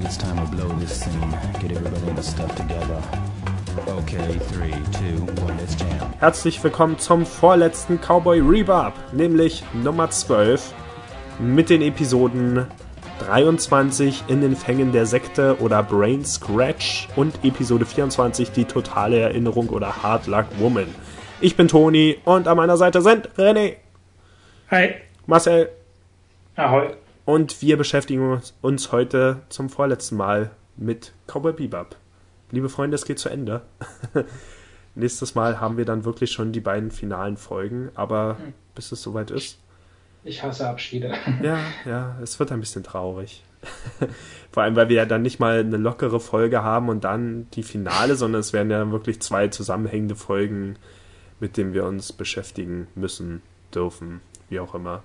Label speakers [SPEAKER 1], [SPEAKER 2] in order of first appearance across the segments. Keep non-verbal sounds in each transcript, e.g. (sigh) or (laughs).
[SPEAKER 1] think it's time to blow this scene. Get everybody the stuff together. Okay, 3, 2, 1, let's jam.
[SPEAKER 2] Herzlich willkommen zum vorletzten Cowboy Rebop, nämlich Nummer 12, mit den Episoden 23 in den Fängen der Sekte oder Brain Scratch und Episode 24 die totale Erinnerung oder Hard Luck Woman. Ich bin Toni und an meiner Seite sind René,
[SPEAKER 3] Hi.
[SPEAKER 2] Marcel
[SPEAKER 3] Ahoi.
[SPEAKER 2] Und wir beschäftigen uns- heute zum vorletzten Mal mit Cowboy Bebop. Liebe Freunde, es geht zu Ende. (laughs) Nächstes Mal haben wir dann wirklich schon die beiden finalen Folgen, aber bis es soweit ist,
[SPEAKER 3] Ich hasse Abschiede. (laughs)
[SPEAKER 2] ja, ja, es wird ein bisschen traurig. (laughs) Vor allem, weil wir ja dann nicht mal eine lockere Folge haben und dann die Finale, sondern es werden ja wirklich zwei zusammenhängende Folgen, mit denen wir uns beschäftigen müssen, dürfen, wie auch immer.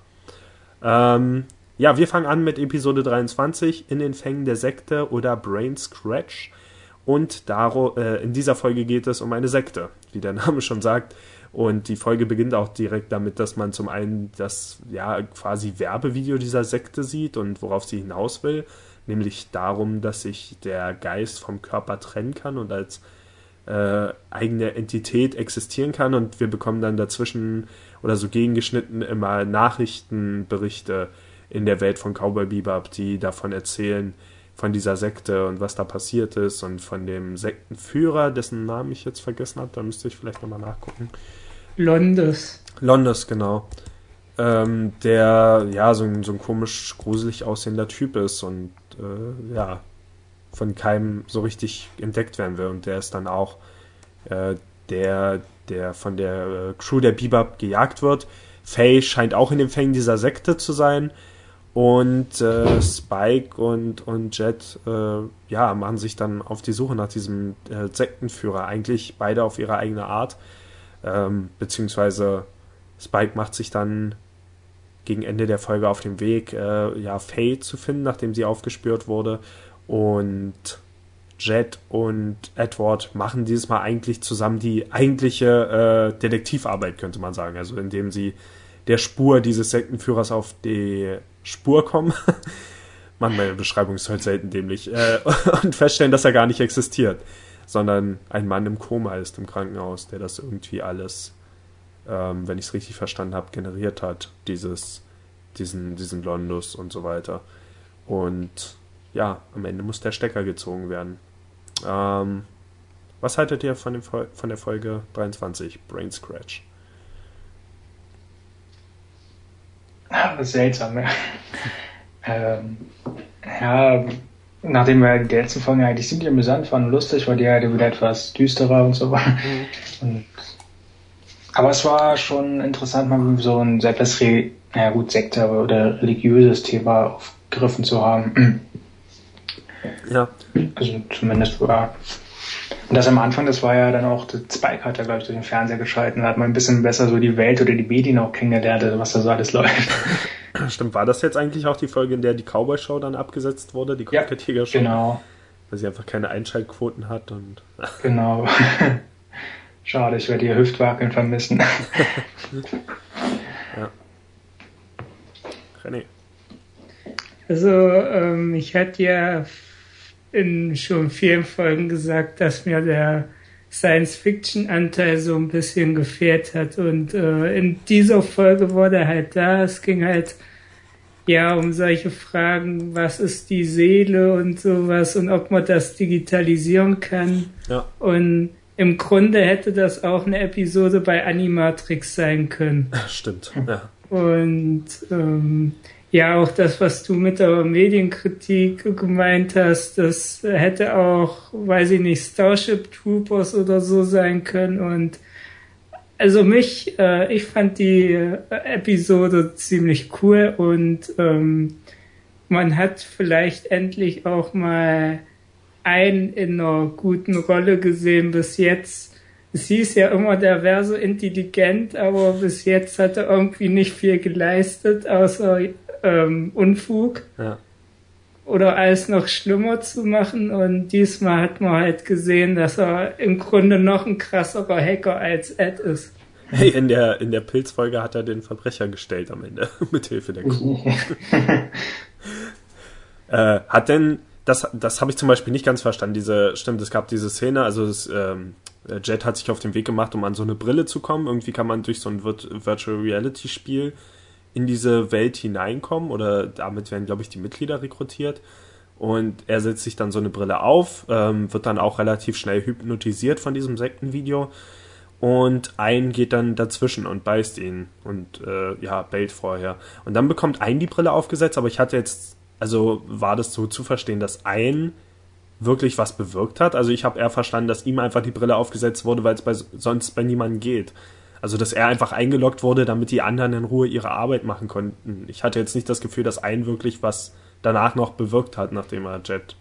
[SPEAKER 2] Ähm, ja, wir fangen an mit Episode 23 in den Fängen der Sekte oder Brain Scratch. Und daro, äh, in dieser Folge geht es um eine Sekte, wie der (laughs) Name schon sagt. Und die Folge beginnt auch direkt damit, dass man zum einen das ja quasi Werbevideo dieser Sekte sieht und worauf sie hinaus will, nämlich darum, dass sich der Geist vom Körper trennen kann und als äh, eigene Entität existieren kann. Und wir bekommen dann dazwischen oder so gegengeschnitten immer Nachrichtenberichte in der Welt von Cowboy Bebop, die davon erzählen, von dieser Sekte und was da passiert ist und von dem Sektenführer, dessen Namen ich jetzt vergessen habe, da müsste ich vielleicht nochmal nachgucken.
[SPEAKER 3] Londes.
[SPEAKER 2] Londos, genau. Ähm, der ja so ein, so ein komisch gruselig aussehender Typ ist und äh, ja von keinem so richtig entdeckt werden will. Und der ist dann auch äh, der, der von der äh, Crew der Bebop gejagt wird. Faye scheint auch in den Fängen dieser Sekte zu sein. Und äh, Spike und, und Jet äh, ja, machen sich dann auf die Suche nach diesem äh, Sektenführer. Eigentlich beide auf ihre eigene Art. Ähm, beziehungsweise Spike macht sich dann gegen Ende der Folge auf den Weg, äh, ja, Faye zu finden, nachdem sie aufgespürt wurde. Und Jet und Edward machen dieses Mal eigentlich zusammen die eigentliche äh, Detektivarbeit, könnte man sagen. Also indem sie der Spur dieses Sektenführers auf die Spur kommen. (laughs) Mann, meine Beschreibung ist heute selten dämlich. Äh, (laughs) und feststellen, dass er gar nicht existiert, sondern ein Mann im Koma ist im Krankenhaus, der das irgendwie alles, ähm, wenn ich es richtig verstanden habe, generiert hat. Dieses, diesen, diesen Londus und so weiter. Und ja, am Ende muss der Stecker gezogen werden. Ähm, was haltet ihr von, dem, von der Folge 23, Brain Scratch?
[SPEAKER 3] Ah, Das ist (laughs) seltsam, ja. ähm, ja, nachdem wir die letzten Folgen eigentlich ziemlich amüsant fanden, lustig, war die ja wieder etwas düsterer und so war. Und, aber es war schon interessant, mal so ein etwas, naja gut, Sekte oder religiöses Thema aufgegriffen zu haben.
[SPEAKER 2] Ja,
[SPEAKER 3] Also zumindest war. Und das am Anfang, das war ja dann auch, der Spike hat ja, glaube ich, durch den Fernseher geschalten, da hat man ein bisschen besser so die Welt oder die Medien auch kennengelernt, also was da so alles läuft. (laughs)
[SPEAKER 2] stimmt. War das jetzt eigentlich auch die Folge, in der die Cowboy Show dann abgesetzt wurde, die
[SPEAKER 3] Ja,
[SPEAKER 2] Kopfgeldjäger Show?
[SPEAKER 3] Genau,
[SPEAKER 2] Weil sie einfach keine Einschaltquoten hat und. (laughs)
[SPEAKER 3] genau. (laughs) Schade, ich werde ihr Hüftwackeln vermissen.
[SPEAKER 2] René.
[SPEAKER 4] Also, ähm, ich hatte ja in schon vielen Folgen gesagt, dass mir der Science-Fiction-Anteil so ein bisschen gefehlt hat. Und äh, in dieser Folge wurde halt da. Es ging halt ja um solche Fragen, was ist die Seele und sowas und ob man das digitalisieren kann.
[SPEAKER 2] Ja,
[SPEAKER 4] Und im Grunde hätte das auch eine Episode bei Animatrix sein können. (laughs)
[SPEAKER 2] stimmt. Ja.
[SPEAKER 4] Und ähm, ja, auch das, was du mit der Medienkritik gemeint hast, das hätte auch, weiß ich nicht, Starship Troopers oder so sein können. Und also mich, äh, ich fand die äh, Episode ziemlich cool und ähm, man hat vielleicht endlich auch mal einen in einer guten Rolle gesehen bis jetzt. Es hieß ja immer, der wäre so intelligent, aber bis jetzt hat er irgendwie nicht viel geleistet, außer ähm, Unfug
[SPEAKER 2] ja.
[SPEAKER 4] oder alles noch schlimmer zu machen. Und diesmal hat man halt gesehen, dass er im Grunde noch ein krasserer Hacker als Ed ist.
[SPEAKER 2] Hey, in der, in der Pilzfolge hat er den Verbrecher gestellt am Ende, (laughs) mit Hilfe der Kuh. (laughs) Äh, hat denn das, das habe ich zum Beispiel nicht ganz verstanden. Diese, stimmt, es gab diese Szene, also das, ähm, Jet hat sich auf den Weg gemacht, um an so eine Brille zu kommen. Irgendwie kann man durch so ein Virtual Reality Spiel in diese Welt hineinkommen oder damit werden, glaube ich, die Mitglieder rekrutiert. Und er setzt sich dann so eine Brille auf, ähm, wird dann auch relativ schnell hypnotisiert von diesem Sektenvideo und ein geht dann dazwischen und beißt ihn und äh, ja, bellt vorher. Und dann bekommt ein die Brille aufgesetzt, aber ich hatte jetzt, also war das so zu verstehen, dass ein wirklich was bewirkt hat. Also ich habe eher verstanden, dass ihm einfach die Brille aufgesetzt wurde, weil es bei, sonst bei niemandem geht. Also dass er einfach eingeloggt wurde, damit die anderen in Ruhe ihre Arbeit machen konnten. Ich hatte jetzt nicht das Gefühl, dass ein wirklich was danach noch bewirkt hat, nachdem er Jet.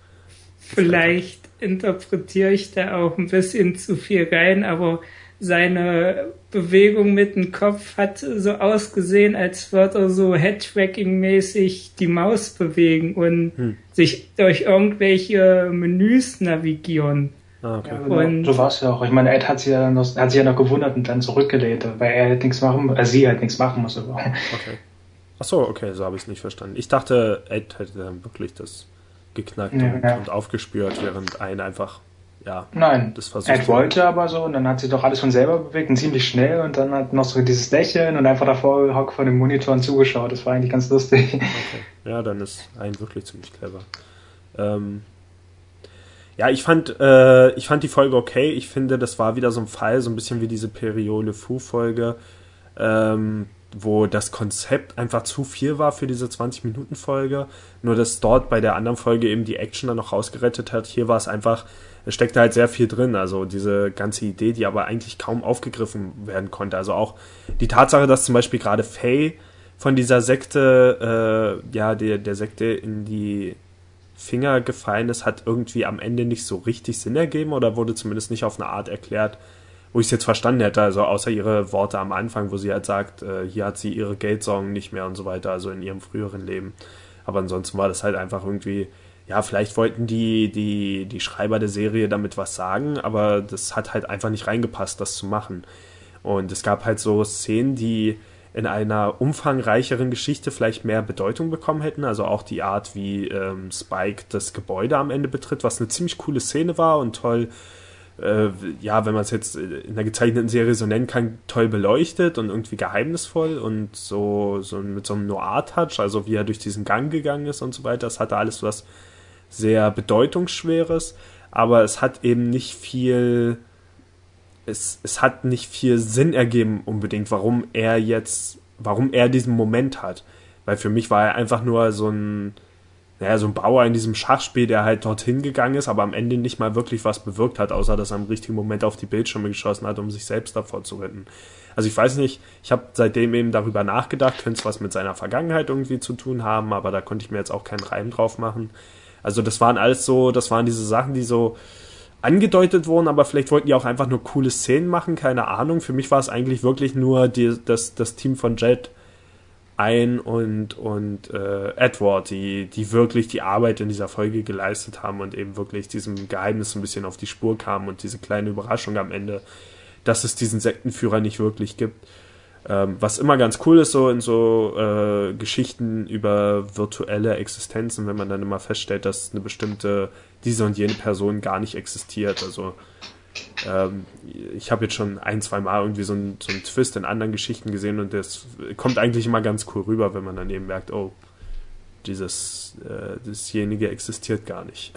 [SPEAKER 4] Vielleicht interpretiere ich da auch ein bisschen zu viel rein, aber seine Bewegung mit dem Kopf hat so ausgesehen, als würde er so Head-Tracking-mäßig die Maus bewegen und hm. sich durch irgendwelche Menüs navigieren.
[SPEAKER 3] Ah, okay. Ja, und so war es ja auch. Ich meine, Ed hat sich ja noch, hat sich ja noch gewundert und dann zurückgelehnt, weil er halt nichts machen, äh, sie halt nichts machen muss. Okay.
[SPEAKER 2] Ach so, okay, so habe ich es nicht verstanden. Ich dachte, Ed hätte dann wirklich das geknackt ja, und, ja. und aufgespürt, während ein einfach ja,
[SPEAKER 3] Nein, das versucht. Ed wollte aber so und dann hat sich doch alles von selber bewegt und ziemlich schnell und dann hat noch so dieses Lächeln und einfach davor gehockt vor dem Monitor und zugeschaut. Das war eigentlich ganz lustig. Okay.
[SPEAKER 2] Ja, dann ist ein wirklich ziemlich clever. Ähm, ja, ich fand, äh, ich fand die Folge okay. Ich finde, das war wieder so ein Fall, so ein bisschen wie diese Periole Fu-Folge, ähm, wo das Konzept einfach zu viel war für diese 20-Minuten-Folge. Nur, dass dort bei der anderen Folge eben die Action dann noch rausgerettet hat. Hier war es einfach, es steckte halt sehr viel drin. Also diese ganze Idee, die aber eigentlich kaum aufgegriffen werden konnte. Also auch die Tatsache, dass zum Beispiel gerade Faye von dieser Sekte, äh, ja, der, der Sekte in die Finger gefallen ist, hat irgendwie am Ende nicht so richtig Sinn ergeben oder wurde zumindest nicht auf eine Art erklärt, wo ich es jetzt verstanden hätte, also außer ihre Worte am Anfang, wo sie halt sagt, äh, hier hat sie ihre Geldsorgen nicht mehr und so weiter, also in ihrem früheren Leben. Aber ansonsten war das halt einfach irgendwie, ja, vielleicht wollten die, die, die Schreiber der Serie damit was sagen, aber das hat halt einfach nicht reingepasst, das zu machen. Und es gab halt so Szenen, die in einer umfangreicheren Geschichte vielleicht mehr Bedeutung bekommen hätten. Also auch die Art, wie ähm, Spike das Gebäude am Ende betritt, was eine ziemlich coole Szene war und toll äh, ja, wenn man es jetzt in der gezeichneten Serie so nennen kann, toll beleuchtet und irgendwie geheimnisvoll und so, so mit so einem Noir-Touch, also wie er durch diesen Gang gegangen ist und so weiter. Das hatte alles was sehr Bedeutungsschweres, aber es hat eben nicht viel, es, es hat nicht viel Sinn ergeben unbedingt, warum er jetzt, warum er diesen Moment hat. Weil für mich war er einfach nur so ein, naja, so ein Bauer in diesem Schachspiel, der halt dorthin gegangen ist, aber am Ende nicht mal wirklich was bewirkt hat, außer dass er im richtigen Moment auf die Bildschirme geschossen hat, um sich selbst davor zu retten. Also ich weiß nicht, ich habe seitdem eben darüber nachgedacht, könnte es was mit seiner Vergangenheit irgendwie zu tun haben, aber da konnte ich mir jetzt auch keinen Reim drauf machen. Also das waren alles so, das waren diese Sachen, die so angedeutet wurden, aber vielleicht wollten die auch einfach nur coole Szenen machen, keine Ahnung. Für mich war es eigentlich wirklich nur die, das, das Team von Jet ein und, und äh, Edward, die, die wirklich die Arbeit in dieser Folge geleistet haben und eben wirklich diesem Geheimnis ein bisschen auf die Spur kamen und diese kleine Überraschung am Ende, dass es diesen Sektenführer nicht wirklich gibt. Ähm, was immer ganz cool ist, so in so äh, Geschichten über virtuelle Existenzen, wenn man dann immer feststellt, dass eine bestimmte, diese und jene Person gar nicht existiert. Also ähm, ich habe jetzt schon ein, zwei Mal irgendwie so einen, so einen Twist in anderen Geschichten gesehen und das kommt eigentlich immer ganz cool rüber, wenn man dann eben merkt, oh, dieses, äh, dasjenige existiert gar nicht.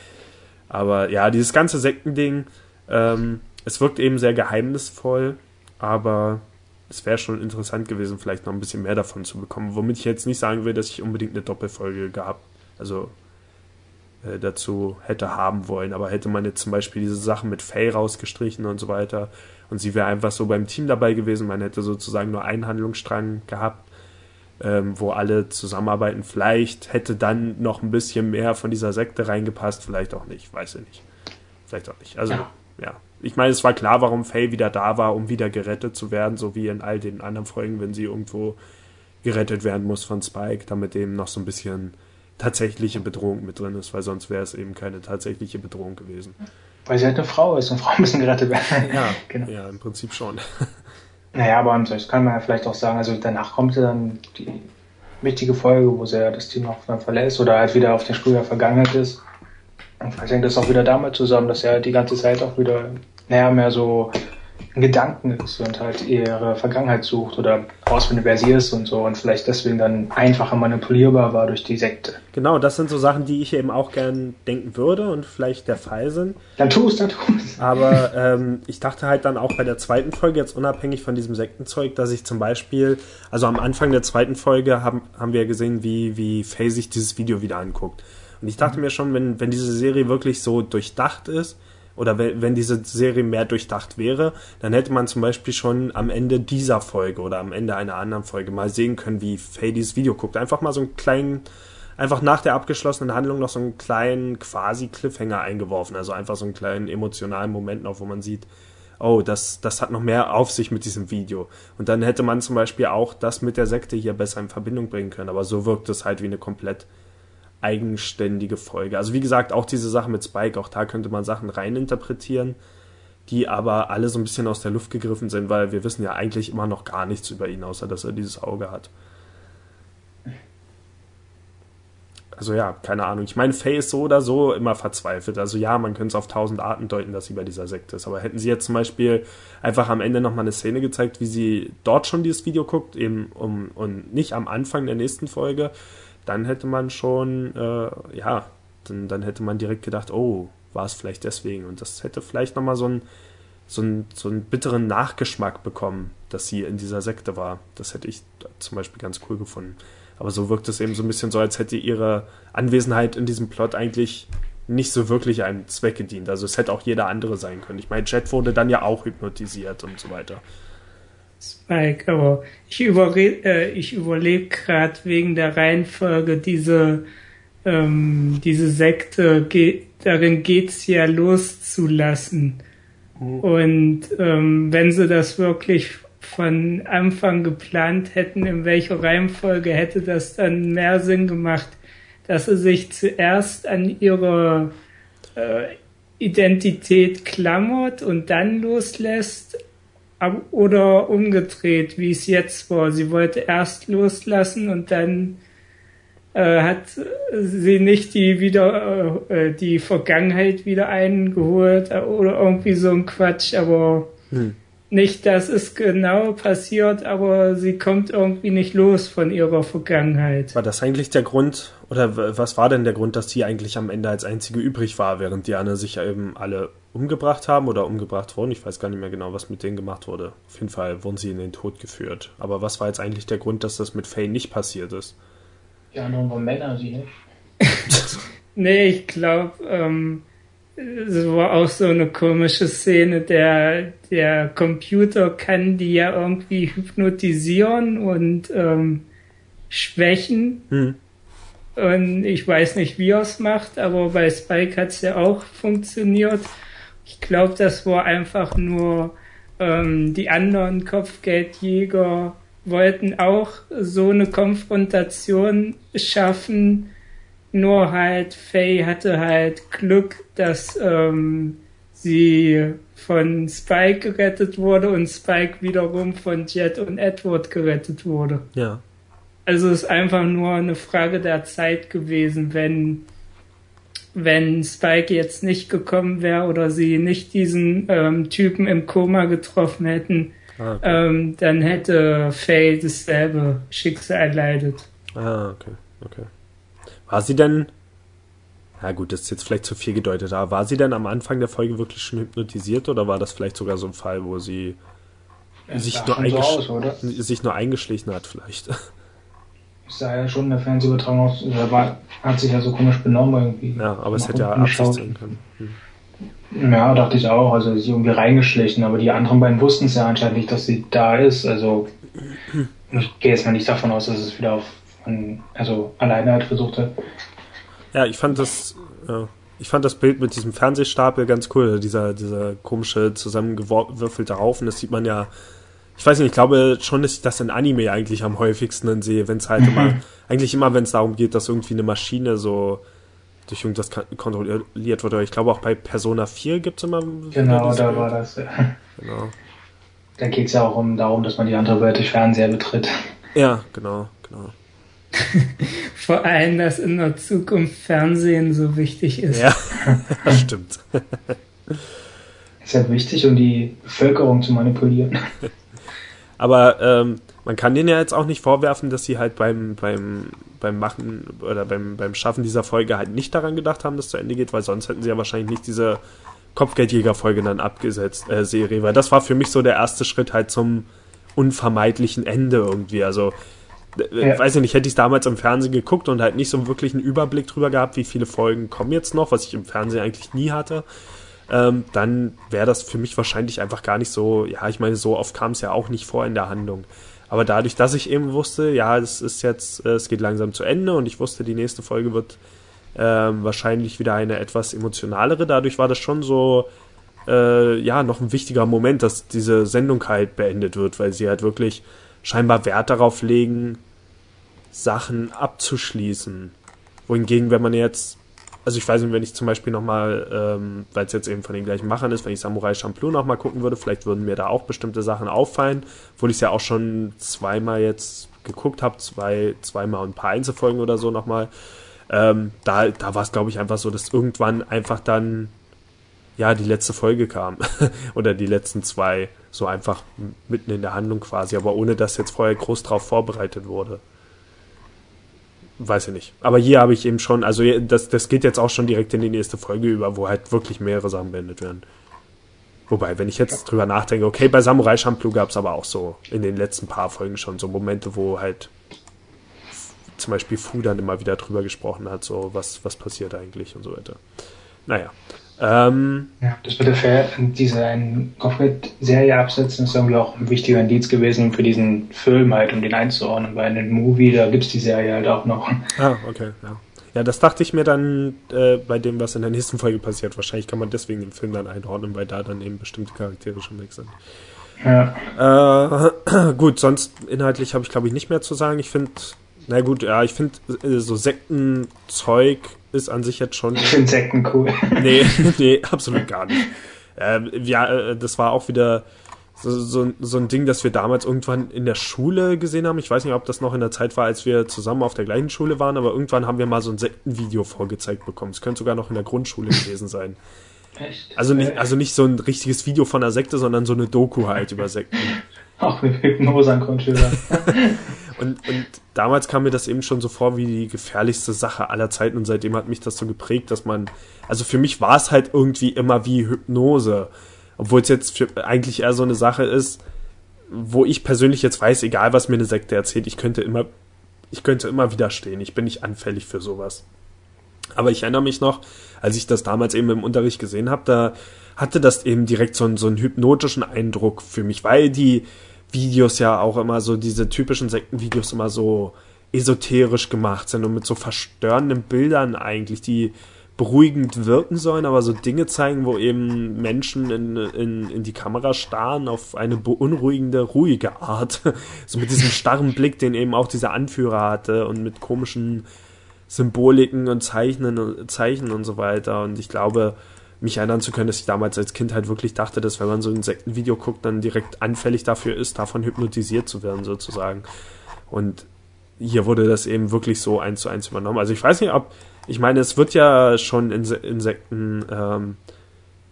[SPEAKER 2] (laughs) aber ja, dieses ganze Sektending, ähm, es wirkt eben sehr geheimnisvoll, aber es wäre schon interessant gewesen, vielleicht noch ein bisschen mehr davon zu bekommen. Womit ich jetzt nicht sagen will, dass ich unbedingt eine Doppelfolge gehabt, also äh, dazu hätte haben wollen. Aber hätte man jetzt zum Beispiel diese Sachen mit Faye rausgestrichen und so weiter und sie wäre einfach so beim Team dabei gewesen, man hätte sozusagen nur einen Handlungsstrang gehabt, ähm, wo alle zusammenarbeiten. Vielleicht hätte dann noch ein bisschen mehr von dieser Sekte reingepasst, vielleicht auch nicht, weiß ich nicht. Vielleicht auch nicht. Also, ja. ja. Ich meine, es war klar, warum Faye wieder da war, um wieder gerettet zu werden, so wie in all den anderen Folgen, wenn sie irgendwo gerettet werden muss von Spike, damit eben noch so ein bisschen tatsächliche Bedrohung mit drin ist, weil sonst wäre es eben keine tatsächliche Bedrohung gewesen.
[SPEAKER 3] Weil sie halt eine Frau ist und Frauen müssen gerettet werden.
[SPEAKER 2] Ja, (laughs) genau. ja im Prinzip schon. (laughs)
[SPEAKER 3] Naja, aber das kann man ja vielleicht auch sagen, also danach kommt ja dann die wichtige Folge, wo sie ja das Team auch dann verlässt oder halt wieder auf der Spur der Vergangenheit ist. Und vielleicht hängt das auch wieder damit zusammen, dass er halt die ganze Zeit auch wieder, naja, mehr so in Gedanken ist und halt ihre Vergangenheit sucht oder rausfindet, wer sie ist und so und vielleicht deswegen dann einfacher manipulierbar war durch die Sekte.
[SPEAKER 2] Genau, das sind so Sachen, die ich eben auch gern denken würde und vielleicht der Fall sind.
[SPEAKER 3] Dann tust, dann tust.
[SPEAKER 2] Aber ähm, ich dachte halt dann auch bei der zweiten Folge, jetzt unabhängig von diesem Sektenzeug, dass ich zum Beispiel, also am Anfang der zweiten Folge haben, haben wir gesehen, wie, wie Faye sich dieses Video wieder anguckt. Und ich dachte mir schon, wenn, wenn diese Serie wirklich so durchdacht ist, oder wenn diese Serie mehr durchdacht wäre, dann hätte man zum Beispiel schon am Ende dieser Folge oder am Ende einer anderen Folge mal sehen können, wie Faye dieses Video guckt. Einfach mal so einen kleinen, einfach nach der abgeschlossenen Handlung noch so einen kleinen quasi Cliffhanger eingeworfen. Also einfach so einen kleinen emotionalen Moment noch, wo man sieht, oh, das, das hat noch mehr auf sich mit diesem Video. Und dann hätte man zum Beispiel auch das mit der Sekte hier besser in Verbindung bringen können. Aber so wirkt es halt wie eine komplett eigenständige Folge. Also wie gesagt, auch diese Sache mit Spike, auch da könnte man Sachen reininterpretieren, die aber alle so ein bisschen aus der Luft gegriffen sind, weil wir wissen ja eigentlich immer noch gar nichts über ihn, außer dass er dieses Auge hat. Also ja, keine Ahnung. Ich meine, Faye ist so oder so immer verzweifelt. Also ja, man könnte es auf tausend Arten deuten, dass sie bei dieser Sekte ist. Aber hätten sie jetzt zum Beispiel einfach am Ende nochmal eine Szene gezeigt, wie sie dort schon dieses Video guckt, eben um und nicht am Anfang der nächsten Folge, dann hätte man schon, äh, ja, dann, dann hätte man direkt gedacht, oh, war es vielleicht deswegen. Und das hätte vielleicht nochmal so einen, so, einen, so einen bitteren Nachgeschmack bekommen, dass sie in dieser Sekte war. Das hätte ich zum Beispiel ganz cool gefunden. Aber so wirkt es eben so ein bisschen so, als hätte ihre Anwesenheit in diesem Plot eigentlich nicht so wirklich einem Zweck gedient. Also es hätte auch jeder andere sein können. Ich meine, Jet wurde dann ja auch hypnotisiert und so weiter.
[SPEAKER 4] Spike, aber ich, äh, ich überlege gerade wegen der Reihenfolge diese, ähm, diese Sekte, ge darin geht's ja loszulassen. Mhm. Und ähm, wenn sie das wirklich von Anfang geplant hätten, in welcher Reihenfolge hätte das dann mehr Sinn gemacht, dass sie sich zuerst an ihre äh, Identität klammert und dann loslässt, oder umgedreht, wie es jetzt war. Sie wollte erst loslassen und dann äh, hat sie nicht die wieder äh, die Vergangenheit wieder eingeholt äh, oder irgendwie so ein Quatsch, aber hm. nicht, dass es genau passiert, aber sie kommt irgendwie nicht los von ihrer Vergangenheit.
[SPEAKER 2] War das eigentlich der Grund, oder was war denn der Grund, dass sie eigentlich am Ende als einzige übrig war, während die anderen sich ja eben alle umgebracht haben oder umgebracht wurden? Ich weiß gar nicht mehr genau, was mit denen gemacht wurde. Auf jeden Fall wurden sie in den Tod geführt. Aber was war jetzt eigentlich der Grund, dass das mit Faye nicht passiert ist?
[SPEAKER 3] Die anderen waren Männer, sie nicht. (laughs)
[SPEAKER 4] nee, ich glaube, ähm, es war auch so eine komische Szene. Der, der Computer kann die ja irgendwie hypnotisieren und ähm, schwächen. Hm und ich weiß nicht, wie er es macht, aber bei Spike hat es ja auch funktioniert. Ich glaube, das war einfach nur ähm, die anderen Kopfgeldjäger wollten auch so eine Konfrontation schaffen. Nur halt, Faye hatte halt Glück, dass ähm, sie von Spike gerettet wurde und Spike wiederum von Jet und Edward gerettet wurde.
[SPEAKER 2] Ja.
[SPEAKER 4] Also es ist einfach nur eine Frage der Zeit gewesen, wenn, wenn Spike jetzt nicht gekommen wäre oder sie nicht diesen ähm, Typen im Koma getroffen hätten, ah, okay. ähm, dann hätte Faye dasselbe Schicksal erleidet.
[SPEAKER 2] Ah, okay, okay. War sie denn, ja gut, das ist jetzt vielleicht zu viel gedeutet, aber war sie denn am Anfang der Folge wirklich schon hypnotisiert oder war das vielleicht sogar so ein Fall, wo sie sich nur, so aus, sich nur eingeschlichen hat vielleicht? (laughs)
[SPEAKER 3] sah ja schon in der Fernsehübertragung aus, er war, hat sich ja so komisch benommen irgendwie.
[SPEAKER 2] Ja, aber es hätte ja Absicht sein können.
[SPEAKER 3] Hm. Ja, dachte ich auch. Also sie irgendwie reingeschlichen, aber die anderen beiden wussten es ja anscheinend nicht, dass sie da ist. Also ich gehe jetzt mal nicht davon aus, dass es wieder auf also alleine halt versucht hat.
[SPEAKER 2] Ja, ich fand das, ja, ich fand das Bild mit diesem Fernsehstapel ganz cool. Dieser, dieser komische zusammengewürfelte Haufen, das sieht man ja ich weiß nicht, ich glaube schon, dass ich das in Anime eigentlich am häufigsten dann sehe, wenn es halt mhm. immer, eigentlich immer, wenn es darum geht, dass irgendwie eine Maschine so durch irgendwas kontrolliert wird. Ich glaube auch bei Persona 4 gibt es immer.
[SPEAKER 3] Genau, da war das, ja. Genau. Da geht es ja auch um darum, dass man die andere Welt durch Fernseher betritt.
[SPEAKER 2] Ja, genau, genau. (laughs)
[SPEAKER 4] Vor allem, dass in der Zukunft Fernsehen so wichtig ist.
[SPEAKER 2] Ja, (laughs) das stimmt.
[SPEAKER 3] Ist halt wichtig, um die Bevölkerung zu manipulieren. (laughs)
[SPEAKER 2] Aber ähm, man kann denen ja jetzt auch nicht vorwerfen, dass sie halt beim, beim, beim Machen oder beim, beim Schaffen dieser Folge halt nicht daran gedacht haben, dass es zu Ende geht, weil sonst hätten sie ja wahrscheinlich nicht diese Kopfgeldjäger-Folge dann abgesetzt, äh, Serie, weil das war für mich so der erste Schritt halt zum unvermeidlichen Ende irgendwie. Also, äh, ja. weiß ich nicht, hätte ich es damals im Fernsehen geguckt und halt nicht so wirklich einen Überblick drüber gehabt, wie viele Folgen kommen jetzt noch, was ich im Fernsehen eigentlich nie hatte ähm, dann wäre das für mich wahrscheinlich einfach gar nicht so, ja, ich meine, so oft kam es ja auch nicht vor in der Handlung. Aber dadurch, dass ich eben wusste, ja, es ist jetzt, äh, es geht langsam zu Ende und ich wusste, die nächste Folge wird ähm, wahrscheinlich wieder eine etwas emotionalere, dadurch war das schon so, äh, ja, noch ein wichtiger Moment, dass diese Sendung halt beendet wird, weil sie halt wirklich scheinbar Wert darauf legen, Sachen abzuschließen. Wohingegen, wenn man jetzt also ich weiß nicht, wenn ich zum Beispiel nochmal, ähm, weil es jetzt eben von den gleichen Machern ist, wenn ich Samurai Champloo nochmal gucken würde, vielleicht würden mir da auch bestimmte Sachen auffallen, obwohl ich es ja auch schon zweimal jetzt geguckt habe, zwei, zweimal ein paar Einzelfolgen oder so nochmal. Ähm, da da war es, glaube ich, einfach so, dass irgendwann einfach dann ja die letzte Folge kam (laughs) oder die letzten zwei so einfach mitten in der Handlung quasi, aber ohne dass jetzt vorher groß drauf vorbereitet wurde weiß ich nicht. Aber hier habe ich eben schon, also das, das geht jetzt auch schon direkt in die nächste Folge über, wo halt wirklich mehrere Sachen beendet werden. Wobei, wenn ich jetzt drüber nachdenke, okay, bei Samurai Champloo gab es aber auch so in den letzten paar Folgen schon so Momente, wo halt zum Beispiel Fu dann immer wieder drüber gesprochen hat, so was, was passiert eigentlich und so weiter. Naja, ähm,
[SPEAKER 3] ja, das der Fair, diese Kopfgeld-Serie absetzen, ist irgendwie auch ein wichtiger Indiz gewesen für diesen Film halt, um den einzuordnen, weil in dem Movie, da gibt es die Serie halt auch noch.
[SPEAKER 2] Ah, okay, ja. Ja, das dachte ich mir dann äh, bei dem, was in der nächsten Folge passiert. Wahrscheinlich kann man deswegen den Film dann einordnen, weil da dann eben bestimmte Charaktere schon weg sind. Ja. Äh, (clears throat) gut, sonst inhaltlich habe ich glaube ich nicht mehr zu sagen. Ich finde, na gut, ja, ich finde äh, so Sektenzeug ist an sich jetzt schon. (laughs)
[SPEAKER 3] Ich finde Sekten cool.
[SPEAKER 2] Nee, (laughs) nee, absolut gar nicht. Äh, ja, äh, das war auch wieder so, so, so ein Ding, das wir damals irgendwann in der Schule gesehen haben. Ich weiß nicht, ob das noch in der Zeit war, als wir zusammen auf der gleichen Schule waren, aber irgendwann haben wir mal so ein Sektenvideo vorgezeigt bekommen. Es könnte sogar noch in der Grundschule gewesen sein. Echt? Also nicht, also nicht so ein richtiges Video von einer Sekte, sondern so eine Doku halt über Sekten. (laughs)
[SPEAKER 3] Auch mit Hypnose an Grundschülern.
[SPEAKER 2] Und, und damals kam mir das eben schon so vor wie die gefährlichste Sache aller Zeiten und seitdem hat mich das so geprägt, dass man, also für mich war es halt irgendwie immer wie Hypnose, obwohl es jetzt für, eigentlich eher so eine Sache ist, wo ich persönlich jetzt weiß, egal was mir eine Sekte erzählt, ich könnte immer, ich könnte immer widerstehen, ich bin nicht anfällig für sowas. Aber ich erinnere mich noch, als ich das damals eben im Unterricht gesehen habe, da hatte das eben direkt so einen, so einen hypnotischen Eindruck für mich, weil die, Videos ja auch immer so, diese typischen Sektenvideos immer so esoterisch gemacht sind und mit so verstörenden Bildern eigentlich, die beruhigend wirken sollen, aber so Dinge zeigen, wo eben Menschen in, in, in die Kamera starren auf eine beunruhigende, ruhige Art. (laughs) so mit diesem starren Blick, den eben auch dieser Anführer hatte und mit komischen Symboliken und Zeichnen, Zeichen und so weiter. Und ich glaube, mich erinnern zu können, dass ich damals als Kind halt wirklich dachte, dass wenn man so ein Insektenvideo guckt, dann direkt anfällig dafür ist, davon hypnotisiert zu werden sozusagen. Und hier wurde das eben wirklich so eins zu eins übernommen. Also ich weiß nicht, ob, ich meine, es wird ja schon in Insekten ähm,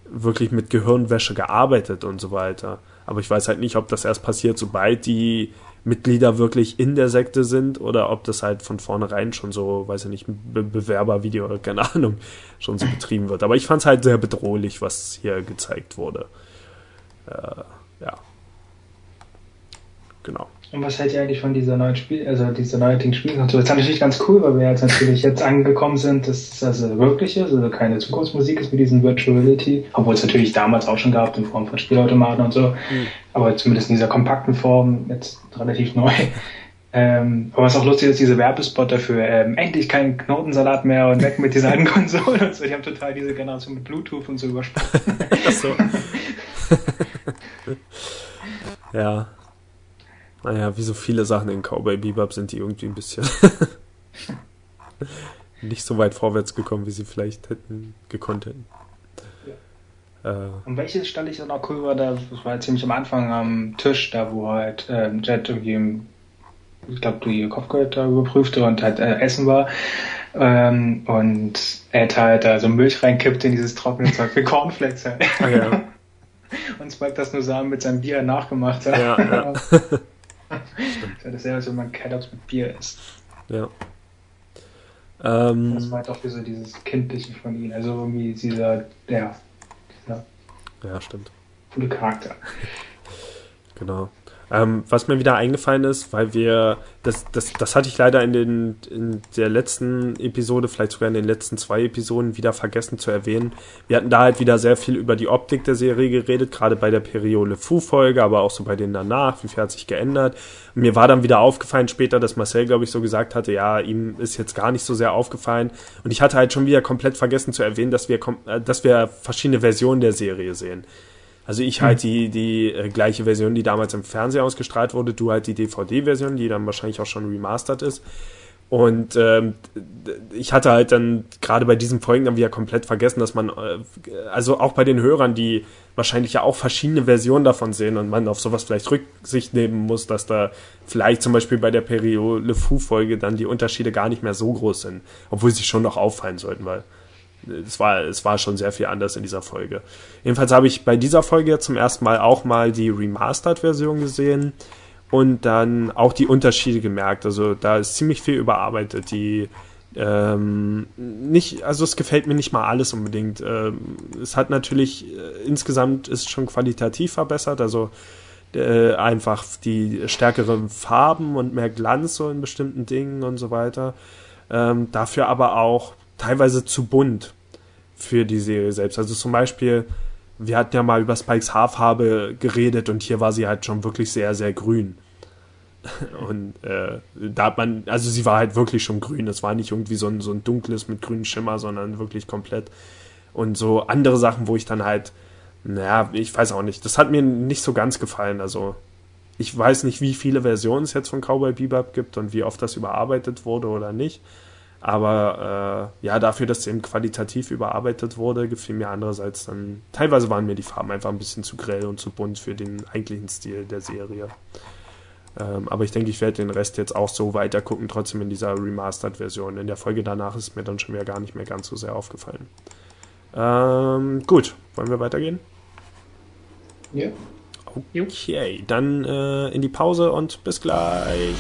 [SPEAKER 2] wirklich mit Gehirnwäsche gearbeitet und so weiter. Aber ich weiß halt nicht, ob das erst passiert, sobald die Mitglieder wirklich in der Sekte sind oder ob das halt von vornherein schon so, weiß ich nicht, Be Bewerbervideo oder keine Ahnung, schon so betrieben wird. Aber ich fand es halt sehr bedrohlich, was hier gezeigt wurde. Äh, ja. Genau.
[SPEAKER 3] Und was hält ihr eigentlich von dieser neuen Spiel, also dieser neuartigen Spielkonsole? Das ist natürlich ganz cool, weil wir jetzt natürlich jetzt angekommen sind, dass es also wirklich ist, also keine Zukunftsmusik ist mit diesem Virtuality, obwohl es natürlich damals auch schon gab in Form von Spielautomaten und so, mhm. aber zumindest in dieser kompakten Form jetzt relativ neu. (laughs) Ähm, aber was auch lustig ist, diese Werbespot dafür, ähm, endlich kein Knotensalat mehr und weg mit dieser (laughs) alten Konsole. Also, die haben total diese Generation mit Bluetooth und so übersprungen. (laughs) Ach so.
[SPEAKER 2] ja. Naja, wie so viele Sachen in Cowboy Bebop sind die irgendwie ein bisschen (laughs) nicht so weit vorwärts gekommen, wie sie vielleicht hätten gekonnt hätten.
[SPEAKER 3] Ja. Äh, Und welches stand ich dann auch cool war, da, das war ziemlich am Anfang am Tisch, da wo halt ähm, Jet irgendwie im ich glaube, die Kopfgehälter überprüfte und halt äh, essen war. Ähm, und Ed halt da so Milch reinkippt in dieses trockene Zeug wie (laughs) Cornflakes halt.
[SPEAKER 2] Ah, ja. (laughs)
[SPEAKER 3] Und Spike das nur sah mit seinem Bier nachgemacht hat.
[SPEAKER 2] Ja, ja.
[SPEAKER 3] Das ist ja als wenn man Kellogg's mit Bier isst.
[SPEAKER 2] ja.
[SPEAKER 3] Das
[SPEAKER 2] Ähm,
[SPEAKER 3] war halt auch wie so dieses Kindliche von ihm. Also irgendwie dieser, ja, dieser
[SPEAKER 2] ja, stimmt.
[SPEAKER 3] coole Charakter.
[SPEAKER 2] Genau. Ähm, was mir wieder eingefallen ist, weil wir, das, das, das hatte ich leider in, den, in der letzten Episode, vielleicht sogar in den letzten zwei Episoden wieder vergessen zu erwähnen. Wir hatten da halt wieder sehr viel über die Optik der Serie geredet, gerade bei der Periole Fu-Folge, aber auch so bei denen danach, wie viel hat sich geändert. Und mir war dann wieder aufgefallen später, dass Marcel, glaube ich, so gesagt hatte, ja, ihm ist jetzt gar nicht so sehr aufgefallen. Und ich hatte halt schon wieder komplett vergessen zu erwähnen, dass wir, äh, dass wir verschiedene Versionen der Serie sehen. Also ich halt die, die äh, gleiche Version, die damals im Fernsehen ausgestrahlt wurde, du halt die DVD-Version, die dann wahrscheinlich auch schon remastered ist. Und ähm, ich hatte halt dann gerade bei diesen Folgen dann wieder komplett vergessen, dass man, äh, also auch bei den Hörern, die wahrscheinlich ja auch verschiedene Versionen davon sehen und man auf sowas vielleicht Rücksicht nehmen muss, dass da vielleicht zum Beispiel bei der Periole Fu-Folge dann die Unterschiede gar nicht mehr so groß sind, obwohl sie schon noch auffallen sollten, weil es war, es war schon sehr viel anders in dieser Folge. Jedenfalls habe ich bei dieser Folge zum ersten Mal auch mal die Remastered-Version gesehen und dann auch die Unterschiede gemerkt. Also da ist ziemlich viel überarbeitet. Die ähm, nicht, also es gefällt mir nicht mal alles unbedingt. Ähm, es hat natürlich äh, insgesamt ist schon qualitativ verbessert. Also äh, einfach die stärkeren Farben und mehr Glanz so in bestimmten Dingen und so weiter. Ähm, dafür aber auch teilweise zu bunt für die Serie selbst. Also zum Beispiel, wir hatten ja mal über Spikes Haarfarbe geredet und hier war sie halt schon wirklich sehr, sehr grün. (laughs) Und äh, da hat man, also sie war halt wirklich schon grün. Es war nicht irgendwie so ein, so ein dunkles mit grünem Schimmer, sondern wirklich komplett. Und so andere Sachen, wo ich dann halt, naja, ich weiß auch nicht. Das hat mir nicht so ganz gefallen. Also ich weiß nicht, wie viele Versionen es jetzt von Cowboy Bebop gibt und wie oft das überarbeitet wurde oder nicht. Aber äh, ja, dafür, dass es eben qualitativ überarbeitet wurde, gefiel mir andererseits dann. Teilweise waren mir die Farben einfach ein bisschen zu grell und zu bunt für den eigentlichen Stil der Serie. Ähm, aber ich denke, ich werde den Rest jetzt auch so weiter gucken, trotzdem in dieser Remastered-Version. In der Folge danach ist mir dann schon wieder gar nicht mehr ganz so sehr aufgefallen. Ähm, gut, wollen wir weitergehen?
[SPEAKER 3] Ja.
[SPEAKER 2] Okay, dann äh, in die Pause und bis gleich.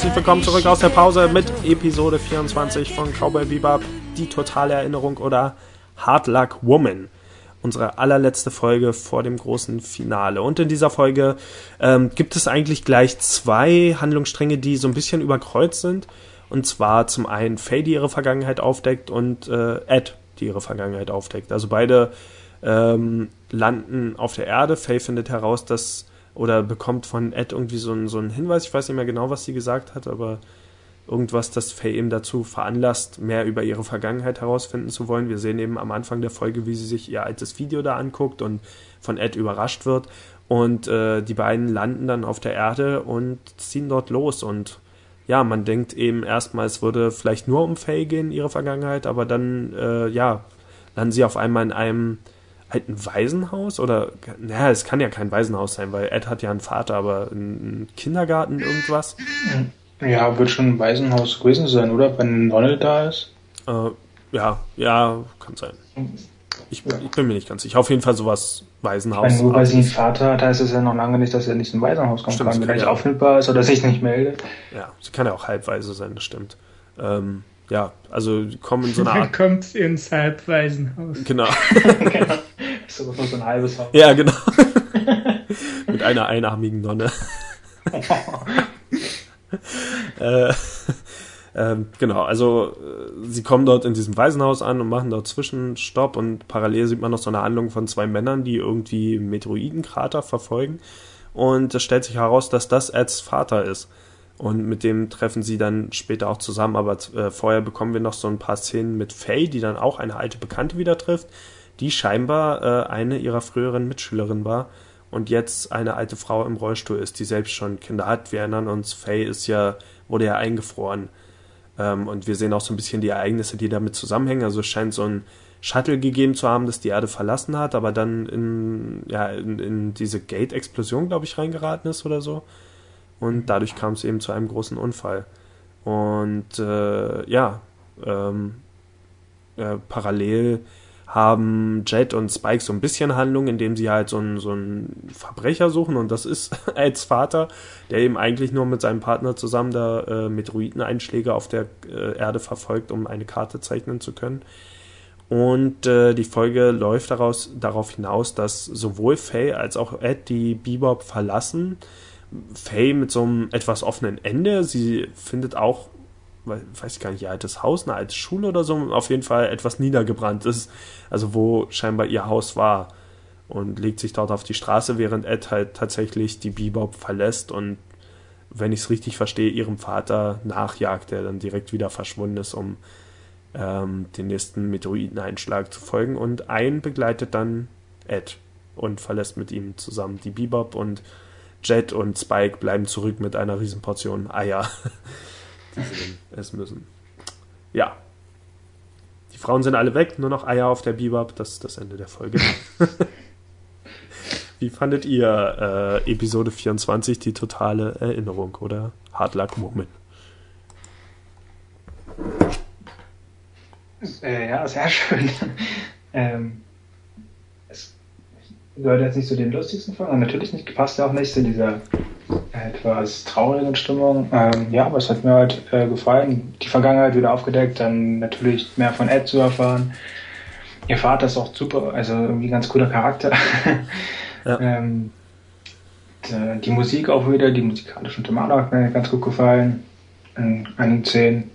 [SPEAKER 2] Herzlich willkommen zurück aus der Pause mit Episode 24 von Cowboy Bebop, die totale Erinnerung oder Hard Luck Woman. Unsere allerletzte Folge vor dem großen Finale. Und in dieser Folge ähm, gibt es eigentlich gleich zwei Handlungsstränge, die so ein bisschen überkreuzt sind. Und zwar zum einen Faye, die ihre Vergangenheit aufdeckt, und äh, Ed, die ihre Vergangenheit aufdeckt. Also beide ähm, landen auf der Erde. Faye findet heraus, dass oder bekommt von Ed irgendwie so einen, so einen Hinweis. Ich weiß nicht mehr genau, was sie gesagt hat, aber irgendwas, das Faye eben dazu veranlasst, mehr über ihre Vergangenheit herausfinden zu wollen. Wir sehen eben am Anfang der Folge, wie sie sich ihr altes Video da anguckt und von Ed überrascht wird. Und äh, die beiden landen dann auf der Erde und ziehen dort los. Und ja, man denkt eben erstmal, es würde vielleicht nur um Faye gehen, ihre Vergangenheit, aber dann, äh, ja, landen sie auf einmal in einem alten Waisenhaus oder naja, es kann ja kein Waisenhaus sein, weil Ed hat ja einen Vater, aber ein Kindergarten irgendwas.
[SPEAKER 3] Ja, wird schon ein Waisenhaus gewesen sein, oder? Wenn Donald da ist.
[SPEAKER 2] Äh, ja, ja, kann sein. Ich, ich bin mir nicht ganz sicher. Auf jeden Fall sowas Waisenhaus.
[SPEAKER 3] Wenn nur weil sie einen Vater hat, heißt es ja noch lange nicht, dass er nicht ins Waisenhaus kommen
[SPEAKER 2] Stimmt,
[SPEAKER 3] kann, wenn er nicht
[SPEAKER 2] ja.
[SPEAKER 3] auffindbar ist oder sich nicht meldet.
[SPEAKER 2] Ja, sie kann ja auch halbweise sein, das stimmt. Ähm, ja, also die kommen in so eine Art.
[SPEAKER 4] kommt ins Halbwaisenhaus.
[SPEAKER 2] Genau. (laughs)
[SPEAKER 3] genau. Ist aber nur so ein halbes Haus.
[SPEAKER 2] Ja, genau. (laughs) Mit einer einarmigen Nonne. (laughs) äh, ähm, genau, also äh, sie kommen dort in diesem Waisenhaus an und machen dort Zwischenstopp und parallel sieht man noch so eine Handlung von zwei Männern, die irgendwie Meteoritenkrater verfolgen. Und es stellt sich heraus, dass das Eds Vater ist. Und mit dem treffen sie dann später auch zusammen, aber äh, vorher bekommen wir noch so ein paar Szenen mit Faye, die dann auch eine alte Bekannte wieder trifft, die scheinbar äh, eine ihrer früheren Mitschülerinnen war und jetzt eine alte Frau im Rollstuhl ist, die selbst schon Kinder hat. Wir erinnern uns, Faye ist ja, wurde ja eingefroren. Ähm, und wir sehen auch so ein bisschen die Ereignisse, die damit zusammenhängen. Also es scheint so ein Shuttle gegeben zu haben, das die Erde verlassen hat, aber dann in, ja, in, in diese Gate-Explosion, glaube ich, reingeraten ist oder so. Und dadurch kam es eben zu einem großen Unfall. Und äh, ja, ähm, äh, parallel haben Jet und Spike so ein bisschen Handlung, indem sie halt so einen, so einen Verbrecher suchen und das ist (laughs) Eds Vater, der eben eigentlich nur mit seinem Partner zusammen da äh, Meteoriteneinschläge auf der äh, Erde verfolgt, um eine Karte zeichnen zu können. Und äh, die Folge läuft daraus, darauf hinaus, dass sowohl Faye als auch Ed die Bebop verlassen. Faye mit so einem etwas offenen Ende. Sie findet auch weiß ich gar nicht, ihr altes Haus, eine alte Schule oder so, auf jeden Fall etwas niedergebrannt ist, also wo scheinbar ihr Haus war und legt sich dort auf die Straße, während Ed halt tatsächlich die Bebop verlässt und wenn ich es richtig verstehe, ihrem Vater nachjagt, der dann direkt wieder verschwunden ist, um ähm, den nächsten Meteoriteneinschlag zu folgen und ein begleitet dann Ed und verlässt mit ihm zusammen die Bebop und Jet und Spike bleiben zurück mit einer Riesenportion Eier. (laughs) die sie dann essen müssen. Ja. Die Frauen sind alle weg, nur noch Eier auf der Bebop. Das ist das Ende der Folge. (laughs) Wie fandet ihr äh, Episode 24 die totale Erinnerung oder Hard Luck Moment?
[SPEAKER 3] Äh, ja, sehr schön. (laughs) ähm, gehört jetzt nicht zu den lustigsten Folgen, natürlich nicht, passt ja auch nicht zu dieser etwas traurigen Stimmung. Ähm, ja, aber es hat mir halt äh, gefallen. Die Vergangenheit wieder aufgedeckt, dann natürlich mehr von Ed zu erfahren. Ihr Vater ist auch super, also irgendwie ganz cooler Charakter. (laughs) Ja. ähm, die, Musik auch wieder, die musikalischen Thematik hat mir ganz gut gefallen. Einigen Szenen.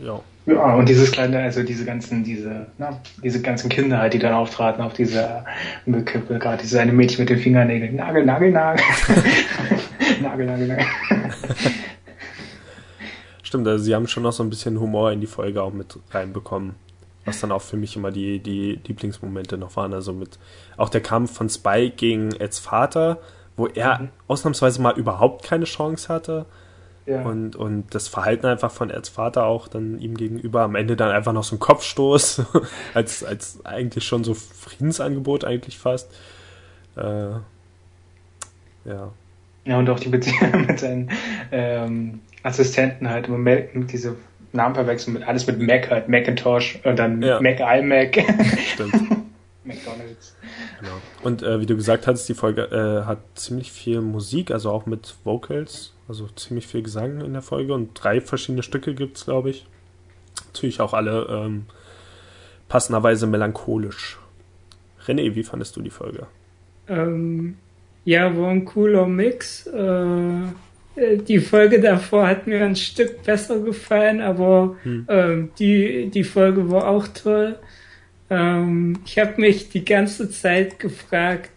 [SPEAKER 3] Ja. Ja, und dieses kleine, also diese ganzen, diese, na, diese ganzen Kinder halt, die dann auftraten auf dieser Müllkippe, gerade diese eine Mädchen mit den Fingernägeln. Nagel, Nagel, Nagel. (laughs) Nagel, Nagel, Nagel. (laughs)
[SPEAKER 2] Stimmt, also sie haben schon noch so ein bisschen Humor in die Folge auch mit reinbekommen. Was dann auch für mich immer die, die Lieblingsmomente noch waren. Also mit auch der Kampf von Spike gegen Eds Vater, wo er mhm. ausnahmsweise mal überhaupt keine Chance hatte. Ja. Und, und das Verhalten einfach von Eds Vater auch dann ihm gegenüber am Ende dann einfach noch so ein Kopfstoß, (laughs) als, als eigentlich schon so Friedensangebot eigentlich fast. Äh, ja.
[SPEAKER 3] Ja, und auch die Beziehung (laughs) mit seinen ähm, Assistenten halt, immer diese Namen verwechseln mit alles mit Mac halt, Macintosh und dann ja. Mac iMac. (laughs) Stimmt.
[SPEAKER 2] McDonalds. Genau. Und äh, wie du gesagt hast, die Folge äh, hat ziemlich viel Musik, also auch mit Vocals also ziemlich viel Gesang in der Folge und drei verschiedene Stücke gibt es, glaube ich. Natürlich auch alle ähm, passenderweise melancholisch. René, wie fandest du die Folge?
[SPEAKER 4] Ähm, ja, war ein cooler Mix. Äh, die Folge davor hat mir ein Stück besser gefallen, aber hm. ähm, die, die Folge war auch toll. Ähm, ich habe mich die ganze Zeit gefragt,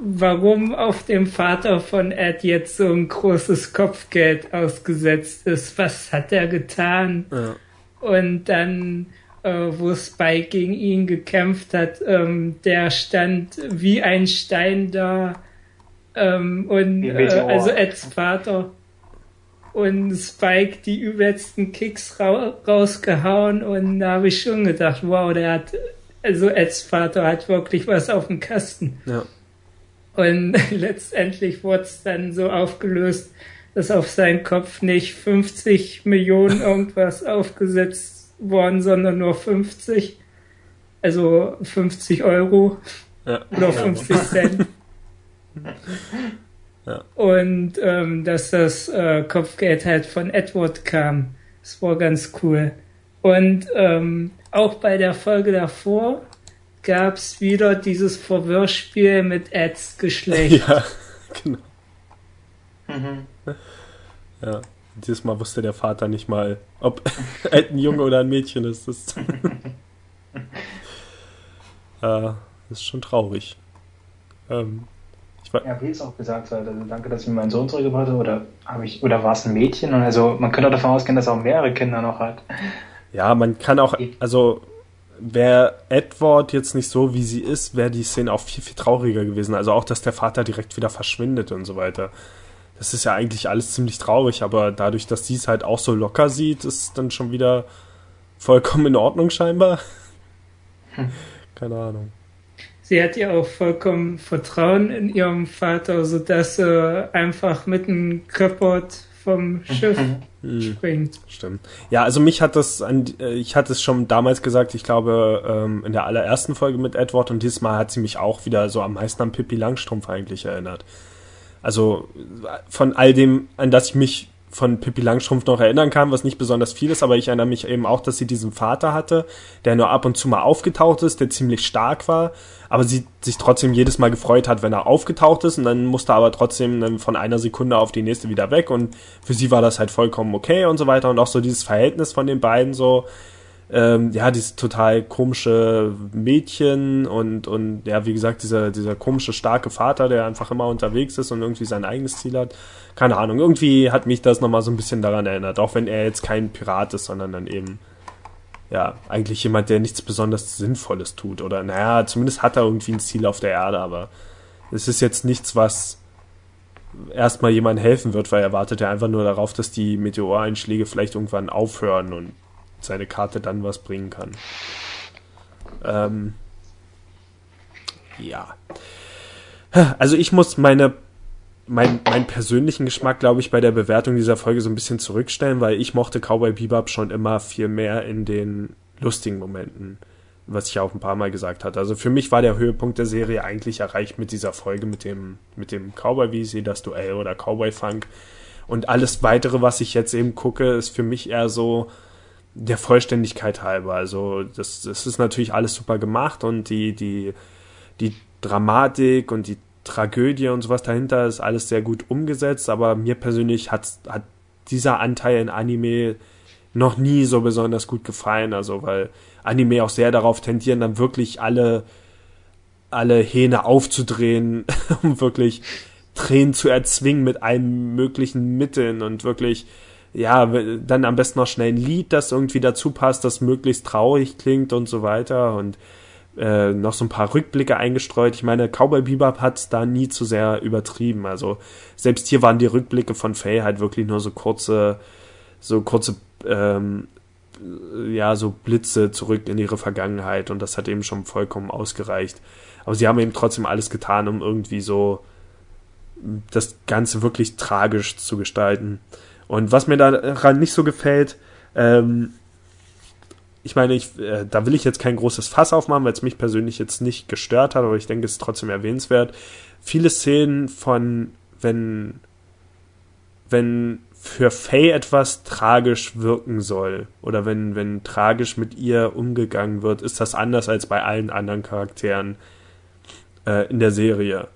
[SPEAKER 4] warum auf dem Vater von Ed jetzt so ein großes Kopfgeld ausgesetzt ist. Was hat er getan? Ja. Und dann, äh, wo Spike gegen ihn gekämpft hat, ähm, der stand wie ein Stein da. Ähm, und äh, also Eds Vater. Und Spike die übelsten Kicks ra rausgehauen und da habe ich schon gedacht, wow, der hat, also Eds Vater hat wirklich was auf dem Kasten. Ja. Und (laughs) letztendlich wurde es dann so aufgelöst, dass auf seinen Kopf nicht 50 Millionen (laughs) irgendwas aufgesetzt worden, sondern nur 50. Also 50 Euro ja. oder 50 Cent. (laughs) Ja. Und ähm, dass das äh, Kopfgeld halt von Edward kam. Das war ganz cool. Und ähm, auch bei der Folge davor gab es wieder dieses Verwirrspiel mit Eds Geschlecht. (laughs) Ja, genau.
[SPEAKER 2] Mhm. Ja, dieses Mal wusste der Vater nicht mal, ob (laughs) Ed ein Junge oder ein Mädchen ist. Das, äh, (laughs) das ist schon traurig. Ähm,
[SPEAKER 3] ja, wie es auch gesagt hat, also danke, dass ich mir meinen Sohn zurückgebracht habe, oder habe ich, oder war es ein Mädchen? Und also man könnte auch davon ausgehen, dass er auch mehrere Kinder noch hat.
[SPEAKER 2] Ja, man kann auch, also wäre Edward jetzt nicht so, wie sie ist, wäre die Szene auch viel, viel trauriger gewesen. Also auch, dass der Vater direkt wieder verschwindet und so weiter. Das ist ja eigentlich alles ziemlich traurig, aber dadurch, dass sie es halt auch so locker sieht, ist dann schon wieder vollkommen in Ordnung scheinbar. Hm. Keine Ahnung.
[SPEAKER 4] Sie hat ja auch vollkommen Vertrauen in ihrem Vater, sodass er einfach mit einem Kapport vom Schiff hm. springt.
[SPEAKER 2] Stimmt. Ja, also mich hat das, an, äh, ich hatte es schon damals gesagt, ich glaube ähm, in der allerersten Folge mit Edward und diesmal hat sie mich auch wieder so am meisten an Pippi Langstrumpf eigentlich erinnert. Also von all dem, an das ich mich von Pippi Langstrumpf noch erinnern kann, was nicht besonders viel ist, aber ich erinnere mich eben auch, dass sie diesen Vater hatte, der nur ab und zu mal aufgetaucht ist, der ziemlich stark war, aber sie sich trotzdem jedes Mal gefreut hat, wenn er aufgetaucht ist und dann musste er aber trotzdem von einer Sekunde auf die nächste wieder weg und für sie war das halt vollkommen okay und so weiter und auch so dieses Verhältnis von den beiden so, ähm, ja, dieses total komische Mädchen und, und ja, wie gesagt, dieser, dieser komische, starke Vater, der einfach immer unterwegs ist und irgendwie sein eigenes Ziel hat. Keine Ahnung, irgendwie hat mich das nochmal so ein bisschen daran erinnert, auch wenn er jetzt kein Pirat ist, sondern dann eben, ja, eigentlich jemand, der nichts besonders Sinnvolles tut. Oder naja, zumindest hat er irgendwie ein Ziel auf der Erde, aber es ist jetzt nichts, was erstmal jemandem helfen wird, weil er wartet ja einfach nur darauf, dass die Meteoreinschläge vielleicht irgendwann aufhören und seine Karte dann was bringen kann. Ähm, ja. Also ich muss meine mein, meinen persönlichen Geschmack, glaube ich, bei der Bewertung dieser Folge so ein bisschen zurückstellen, weil ich mochte Cowboy Bebop schon immer viel mehr in den lustigen Momenten, was ich ja auch ein paar Mal gesagt hatte. Also für mich war der Höhepunkt der Serie eigentlich erreicht mit dieser Folge mit dem, mit dem Cowboy, sehe, das Duell oder Cowboy Funk. Und alles weitere, was ich jetzt eben gucke, ist für mich eher so, der Vollständigkeit halber. Also das, das ist natürlich alles super gemacht und die, die, die Dramatik und die Tragödie und sowas dahinter ist alles sehr gut umgesetzt, aber mir persönlich hat, hat dieser Anteil in Anime noch nie so besonders gut gefallen, also weil Anime auch sehr darauf tendieren, dann wirklich alle, alle Hähne aufzudrehen, (laughs) um wirklich Tränen zu erzwingen mit allen möglichen Mitteln und wirklich ja, dann am besten noch schnell ein Lied, das irgendwie dazu passt, das möglichst traurig klingt und so weiter und äh, noch so ein paar Rückblicke eingestreut. Ich meine, Cowboy Bebop hat da nie zu sehr übertrieben. Also selbst hier waren die Rückblicke von Faye halt wirklich nur so kurze, so kurze, ähm, ja, so Blitze zurück in ihre Vergangenheit und das hat eben schon vollkommen ausgereicht. Aber sie haben eben trotzdem alles getan, um irgendwie so das Ganze wirklich tragisch zu gestalten. Und was mir daran nicht so gefällt, ähm, ich meine, ich, äh, da will ich jetzt kein großes Fass aufmachen, weil es mich persönlich jetzt nicht gestört hat, aber ich denke, es ist trotzdem erwähnenswert. Viele Szenen von, wenn, wenn für Faye etwas tragisch wirken soll oder wenn, wenn tragisch mit ihr umgegangen wird, ist das anders als bei allen anderen Charakteren äh, in der Serie.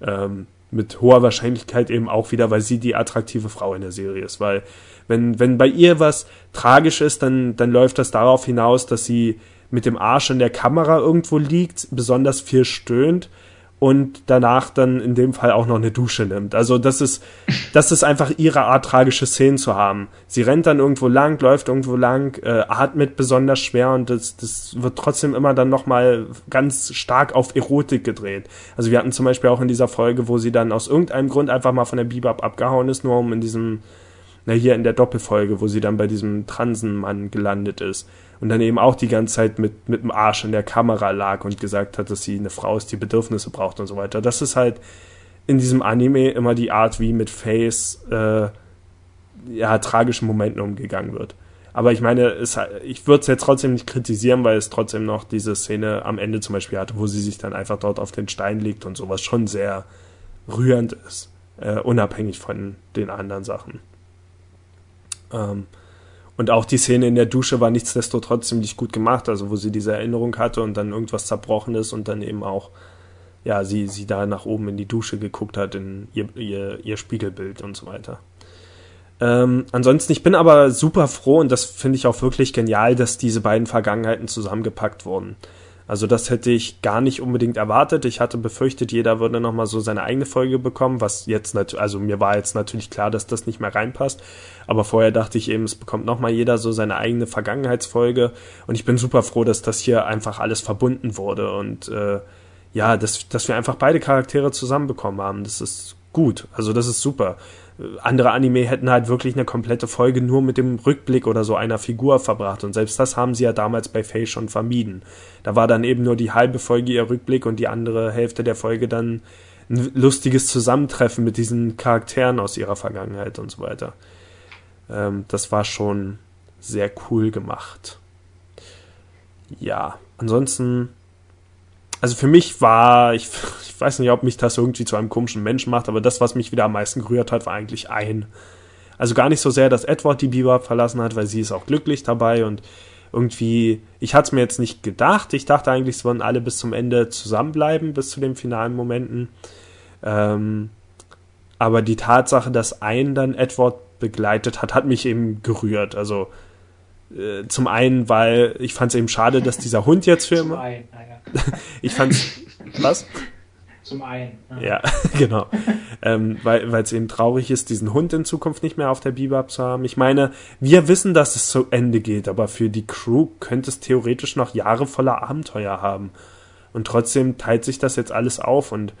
[SPEAKER 2] Ähm, mit hoher Wahrscheinlichkeit eben auch wieder, weil sie die attraktive Frau in der Serie ist. Weil wenn, wenn bei ihr was tragisch ist, dann, dann läuft das darauf hinaus, dass sie mit dem Arsch in der Kamera irgendwo liegt, besonders viel stöhnt und danach dann in dem Fall auch noch eine Dusche nimmt. Also das ist, das ist einfach ihre Art, tragische Szenen zu haben. Sie rennt dann irgendwo lang, läuft irgendwo lang, äh, atmet besonders schwer und das, das wird trotzdem immer dann nochmal ganz stark auf Erotik gedreht. Also wir hatten zum Beispiel auch in dieser Folge, wo sie dann aus irgendeinem Grund einfach mal von der Bebop abgehauen ist, nur um in diesem, na hier in der Doppelfolge, wo sie dann bei diesem Transenmann gelandet ist und dann eben auch die ganze Zeit mit, mit dem Arsch in der Kamera lag und gesagt hat, dass sie eine Frau ist, die Bedürfnisse braucht und so weiter. Das ist halt in diesem Anime immer die Art, wie mit Face äh, ja, tragischen Momenten umgegangen wird. Aber ich meine, es, ich würde es jetzt trotzdem nicht kritisieren, weil es trotzdem noch diese Szene am Ende zum Beispiel hatte, wo sie sich dann einfach dort auf den Stein legt und sowas schon sehr rührend ist, äh, unabhängig von den anderen Sachen. Ähm, und auch die Szene in der Dusche war nichtsdestotrotz ziemlich gut gemacht, also wo sie diese Erinnerung hatte und dann irgendwas zerbrochen ist und dann eben auch, ja, sie, sie da nach oben in die Dusche geguckt hat, in ihr, ihr, ihr Spiegelbild und so weiter. Ähm, ansonsten, ich bin aber super froh und das finde ich auch wirklich genial, dass diese beiden Vergangenheiten zusammengepackt wurden. Also das hätte ich gar nicht unbedingt erwartet. Ich hatte befürchtet, jeder würde nochmal so seine eigene Folge bekommen, was jetzt natürlich, also mir war jetzt natürlich klar, dass das nicht mehr reinpasst. Aber vorher dachte ich eben, es bekommt nochmal jeder so seine eigene Vergangenheitsfolge. Und ich bin super froh, dass das hier einfach alles verbunden wurde und äh, ja, dass, dass wir einfach beide Charaktere zusammenbekommen haben. Das ist gut. Also das ist super andere Anime hätten halt wirklich eine komplette Folge nur mit dem Rückblick oder so einer Figur verbracht. Und selbst das haben sie ja damals bei Faye schon vermieden. Da war dann eben nur die halbe Folge ihr Rückblick und die andere Hälfte der Folge dann ein lustiges Zusammentreffen mit diesen Charakteren aus ihrer Vergangenheit und so weiter. Ähm, das war schon sehr cool gemacht. Ja, ansonsten also für mich war, ich, (laughs) ich weiß nicht, ob mich das irgendwie zu einem komischen Menschen macht, aber das, was mich wieder am meisten gerührt hat, war eigentlich ein. Also gar nicht so sehr, dass Edward die Bebop verlassen hat, weil sie ist auch glücklich dabei und irgendwie, ich hatte es mir jetzt nicht gedacht. Ich dachte eigentlich, es würden alle bis zum Ende zusammenbleiben, bis zu den finalen Momenten. Ähm, aber die Tatsache, dass ein dann Edward begleitet hat, hat mich eben gerührt. Also äh, zum einen, weil ich fand es eben schade, dass dieser Hund jetzt für immer. Ein, ja. (laughs) ich fand's. Was?
[SPEAKER 3] Zum einen.
[SPEAKER 2] Ja, ja (laughs) genau. ähm, weil es eben traurig ist, diesen Hund in Zukunft nicht mehr auf der Bebop zu haben. Ich meine, wir wissen, dass es zu Ende geht, aber für die Crew könnte es theoretisch noch Jahre voller Abenteuer haben. Und trotzdem teilt sich das jetzt alles auf und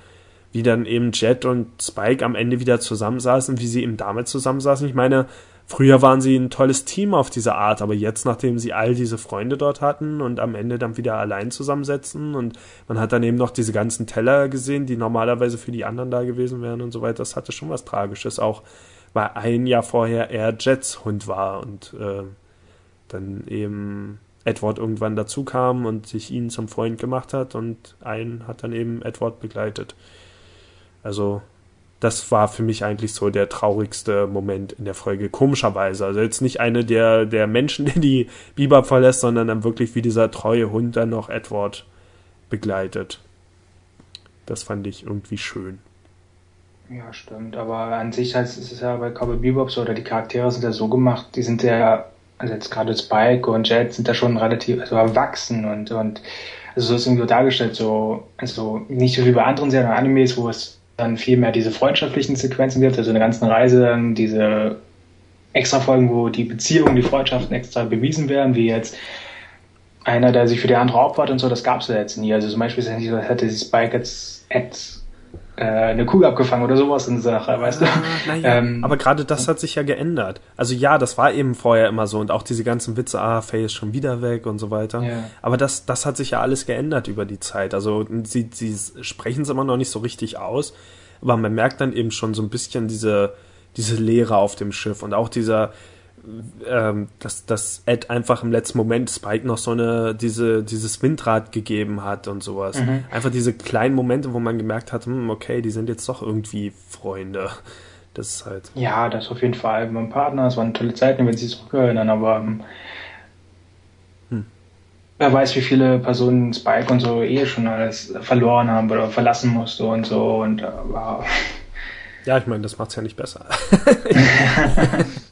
[SPEAKER 2] wie dann eben Jet und Spike am Ende wieder zusammensaßen, wie sie eben damit zusammensaßen. Ich meine, Früher waren sie ein tolles Team auf diese Art, aber jetzt, nachdem sie all diese Freunde dort hatten und am Ende dann wieder allein zusammensetzen und man hat dann eben noch diese ganzen Teller gesehen, die normalerweise für die anderen da gewesen wären und so weiter, das hatte schon was Tragisches, auch weil ein Jahr vorher er Jets Hund war und äh, dann eben Edward irgendwann dazu kam und sich ihn zum Freund gemacht hat und ein hat dann eben Edward begleitet. Also das war für mich eigentlich so der traurigste Moment in der Folge, komischerweise. Also jetzt nicht eine der, der Menschen, (laughs) die die Bebop verlässt, sondern dann wirklich wie dieser treue Hund dann noch Edward begleitet. Das fand ich irgendwie schön.
[SPEAKER 3] Ja, stimmt. Aber an sich heißt es ja bei Cowboy Bebop so, oder die Charaktere sind ja so gemacht, die sind ja, also jetzt gerade Spike und Jet sind da schon relativ also erwachsen und, und also so ist irgendwie dargestellt, so, also nicht so wie bei anderen Serien oder Animes, wo es dann viel mehr diese freundschaftlichen Sequenzen gibt, also in der ganzen Reise dann diese extra Folgen, wo die Beziehungen, die Freundschaften extra bewiesen werden, wie jetzt einer, der sich für die andere opfert und so, das gab es ja jetzt nie. Also zum Beispiel hätte sich Spike jetzt, äh, eine Kugel abgefangen oder sowas in Sache, weißt du?
[SPEAKER 2] Ah, ja. ähm, aber gerade das hat sich ja geändert. Also ja, das war eben vorher immer so und auch diese ganzen Witze, ah, Faye ist schon wieder weg und so weiter. Ja. Aber das, das hat sich ja alles geändert über die Zeit. Also sie, sie sprechen es immer noch nicht so richtig aus, aber man merkt dann eben schon so ein bisschen diese, diese Leere auf dem Schiff und auch dieser, ähm, dass, dass Ed einfach im letzten Moment Spike noch so eine, diese, dieses Windrad gegeben hat und sowas. Mhm. Einfach diese kleinen Momente, wo man gemerkt hat, hm, okay, die sind jetzt doch irgendwie Freunde. Das ist halt.
[SPEAKER 3] Ja, das auf jeden Fall. Mein Partner, es waren tolle Zeiten, wenn sie zurückerinnern, aber ähm, hm. wer weiß, wie viele Personen Spike und so eh schon alles verloren haben oder verlassen musste und so und äh, wow.
[SPEAKER 2] Ja, ich meine, das macht es ja nicht besser. (laughs) (laughs)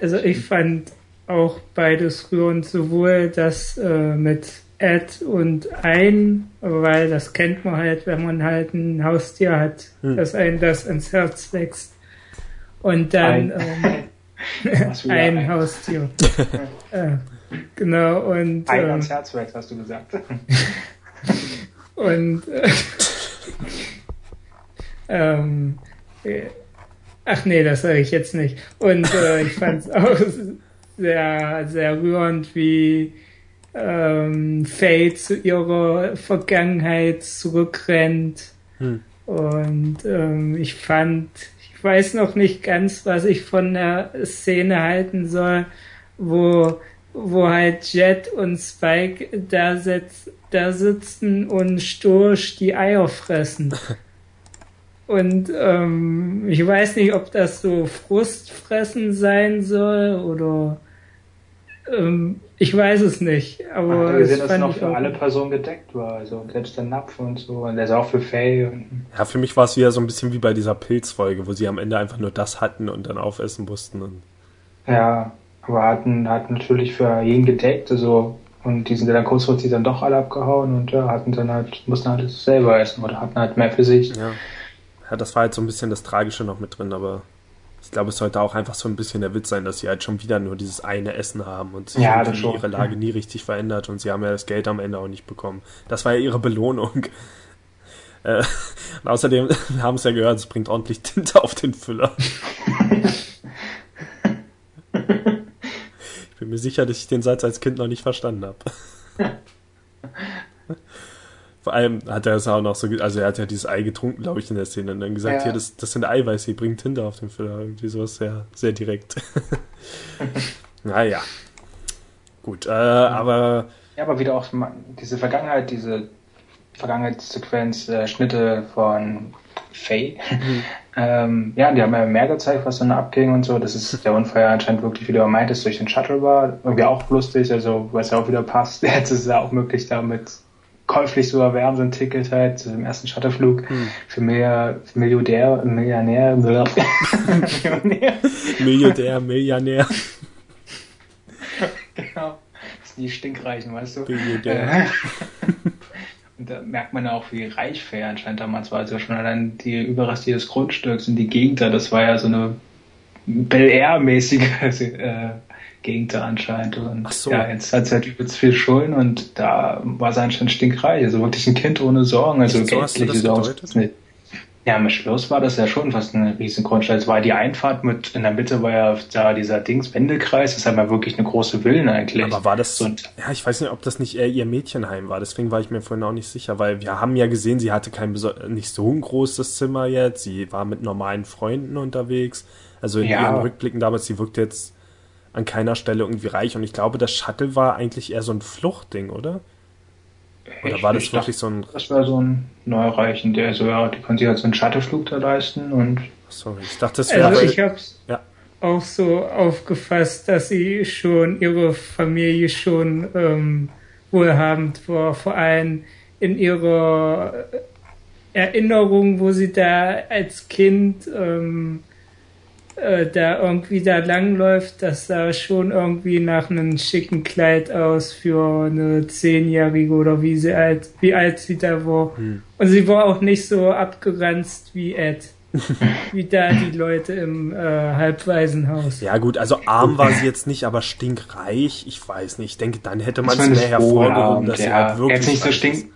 [SPEAKER 4] Also ich fand auch beides rührend, sowohl das äh, mit Ed und ein, weil das kennt man halt, wenn man halt ein Haustier hat, hm. dass ein das ins Herz wächst. Und dann ein, ähm, (laughs) ein Haustier. (laughs) äh, genau, und.
[SPEAKER 3] Ein ähm, ans Herz wächst, hast du gesagt. (laughs)
[SPEAKER 4] und äh, ähm, Ach nee, das sage ich jetzt nicht. Und äh, ich fand es (laughs) auch sehr, sehr rührend, wie ähm, Faye zu ihrer Vergangenheit zurückrennt. Hm. Und ähm, ich fand, ich weiß noch nicht ganz, was ich von der Szene halten soll, wo, wo halt Jet und Spike da, sitz, da sitzen und Storch die Eier fressen. (laughs) Und ähm, ich weiß nicht, ob das so Frustfressen sein soll oder ähm, ich weiß es nicht. Aber
[SPEAKER 3] Ach, gesehen, dass es noch für alle Personen gedeckt war. Also selbst der Napf und so. Und der ist auch für Faye.
[SPEAKER 2] ja, für mich war es wieder so ein bisschen wie bei dieser Pilzfolge, wo sie am Ende einfach nur das hatten und dann aufessen mussten. Und
[SPEAKER 3] ja, aber hatten, hatten natürlich für jeden gedeckt. Also Und die sind dann kurzfristig dann doch alle abgehauen und ja, hatten dann halt, mussten halt selber essen oder hatten halt mehr für sich.
[SPEAKER 2] Ja. Ja, das war halt so ein bisschen das Tragische noch mit drin, aber ich glaube, es sollte auch einfach so ein bisschen der Witz sein, dass sie halt schon wieder nur dieses eine Essen haben und sich
[SPEAKER 3] Ja,
[SPEAKER 2] ihre Lage nie richtig verändert und sie haben ja das Geld am Ende auch nicht bekommen. Das war ja ihre Belohnung. (laughs) Äh, und außerdem, (laughs) wir haben es ja gehört, es bringt ordentlich Tinte auf den Füller. (laughs) Ich bin mir sicher, dass ich den Satz als Kind noch nicht verstanden habe. Vor allem hat er es auch noch so, also er hat ja dieses Ei getrunken, glaube ich, in der Szene und dann gesagt,
[SPEAKER 3] Ja.
[SPEAKER 2] hier, das, das sind Eiweiße, die bringen Tinte auf den Füller. Irgendwie sowas sehr, sehr direkt. (laughs) naja. Gut, äh, aber
[SPEAKER 3] Ja, aber wieder auch diese Vergangenheit, diese Vergangenheitssequenz, äh, Schnitte von Faye. (laughs) ähm, ja, die haben ja mehr gezeigt, was dann abging und so. Das ist der Unfall ja anscheinend wirklich, wie du meintest, durch den Shuttle war. Irgendwie auch lustig, also was ja auch wieder passt. (laughs) Jetzt ist es ja auch möglich, damit käuflich zu erwerben, so ein Ticket halt zu dem ersten Shuttleflug für mehr für Milliardär, Millionär, Millionär.
[SPEAKER 2] Milliardär, (laughs) Millionär, (laughs)
[SPEAKER 3] Genau. Das sind die Stinkreichen, weißt du?
[SPEAKER 2] Milliardär.
[SPEAKER 3] Äh, (laughs) Und da merkt man ja auch, wie reich Fair anscheinend damals war. Also schon allein die Überreste des Grundstücks und die Gegend da, das war ja so eine Bel Air-mäßige äh, Gegend da anscheinend. Und
[SPEAKER 2] Ach so.
[SPEAKER 3] ja, jetzt hat sie halt übelst viel Schulden und da war sie anscheinend stinkreich. Also wirklich ein Kind ohne Sorgen. Also
[SPEAKER 2] So hast du das
[SPEAKER 3] Sorgen.
[SPEAKER 2] gedeutet?
[SPEAKER 3] Ja, im Schluss war das ja schon fast eine riesen Grundstadt. Es war die Einfahrt mit, in der Mitte war ja da dieser Dings, Wendekreis. Das halt mal wirklich eine große Villen eigentlich.
[SPEAKER 2] Aber war das,
[SPEAKER 3] Und
[SPEAKER 2] ja, ich weiß nicht, ob das nicht eher ihr Mädchenheim war, deswegen war ich mir vorhin auch nicht sicher, weil wir haben ja gesehen, sie hatte kein nicht so ein großes Zimmer jetzt, sie war mit normalen Freunden unterwegs, also in
[SPEAKER 3] Ja.
[SPEAKER 2] ihren Rückblicken damals, sie wirkte jetzt an keiner Stelle irgendwie reich und ich glaube, das Shuttle war eigentlich eher so ein Fluchtding, oder? Oder
[SPEAKER 3] Ich-
[SPEAKER 2] war das
[SPEAKER 3] ich
[SPEAKER 2] wirklich so ein,
[SPEAKER 3] Das war so ein Neureichen, der so, ja, die konnte sich halt so einen Shuttleflug da leisten und
[SPEAKER 2] sorry, ich dachte, das wäre,
[SPEAKER 4] Also ich habe es
[SPEAKER 2] Ja.
[SPEAKER 4] auch so aufgefasst, dass sie schon ihre Familie schon ähm, wohlhabend war, vor allem in ihrer Erinnerung, wo sie da als Kind ähm, äh, da irgendwie da langläuft, das sah schon irgendwie nach einem schicken Kleid aus für eine Zehnjährige oder wie sie alt, wie alt sie da war.
[SPEAKER 2] Hm.
[SPEAKER 4] Und sie war auch nicht so abgeranzt wie Ed. (laughs) wie da die Leute im äh, Halbwaisenhaus.
[SPEAKER 2] ja gut, also arm war sie jetzt nicht, aber stinkreich, ich weiß nicht, ich denke, dann hätte man es mehr hervorgehoben, dass sie
[SPEAKER 3] ja.
[SPEAKER 2] halt wirklich
[SPEAKER 3] Jetzt nicht so
[SPEAKER 2] reich ist.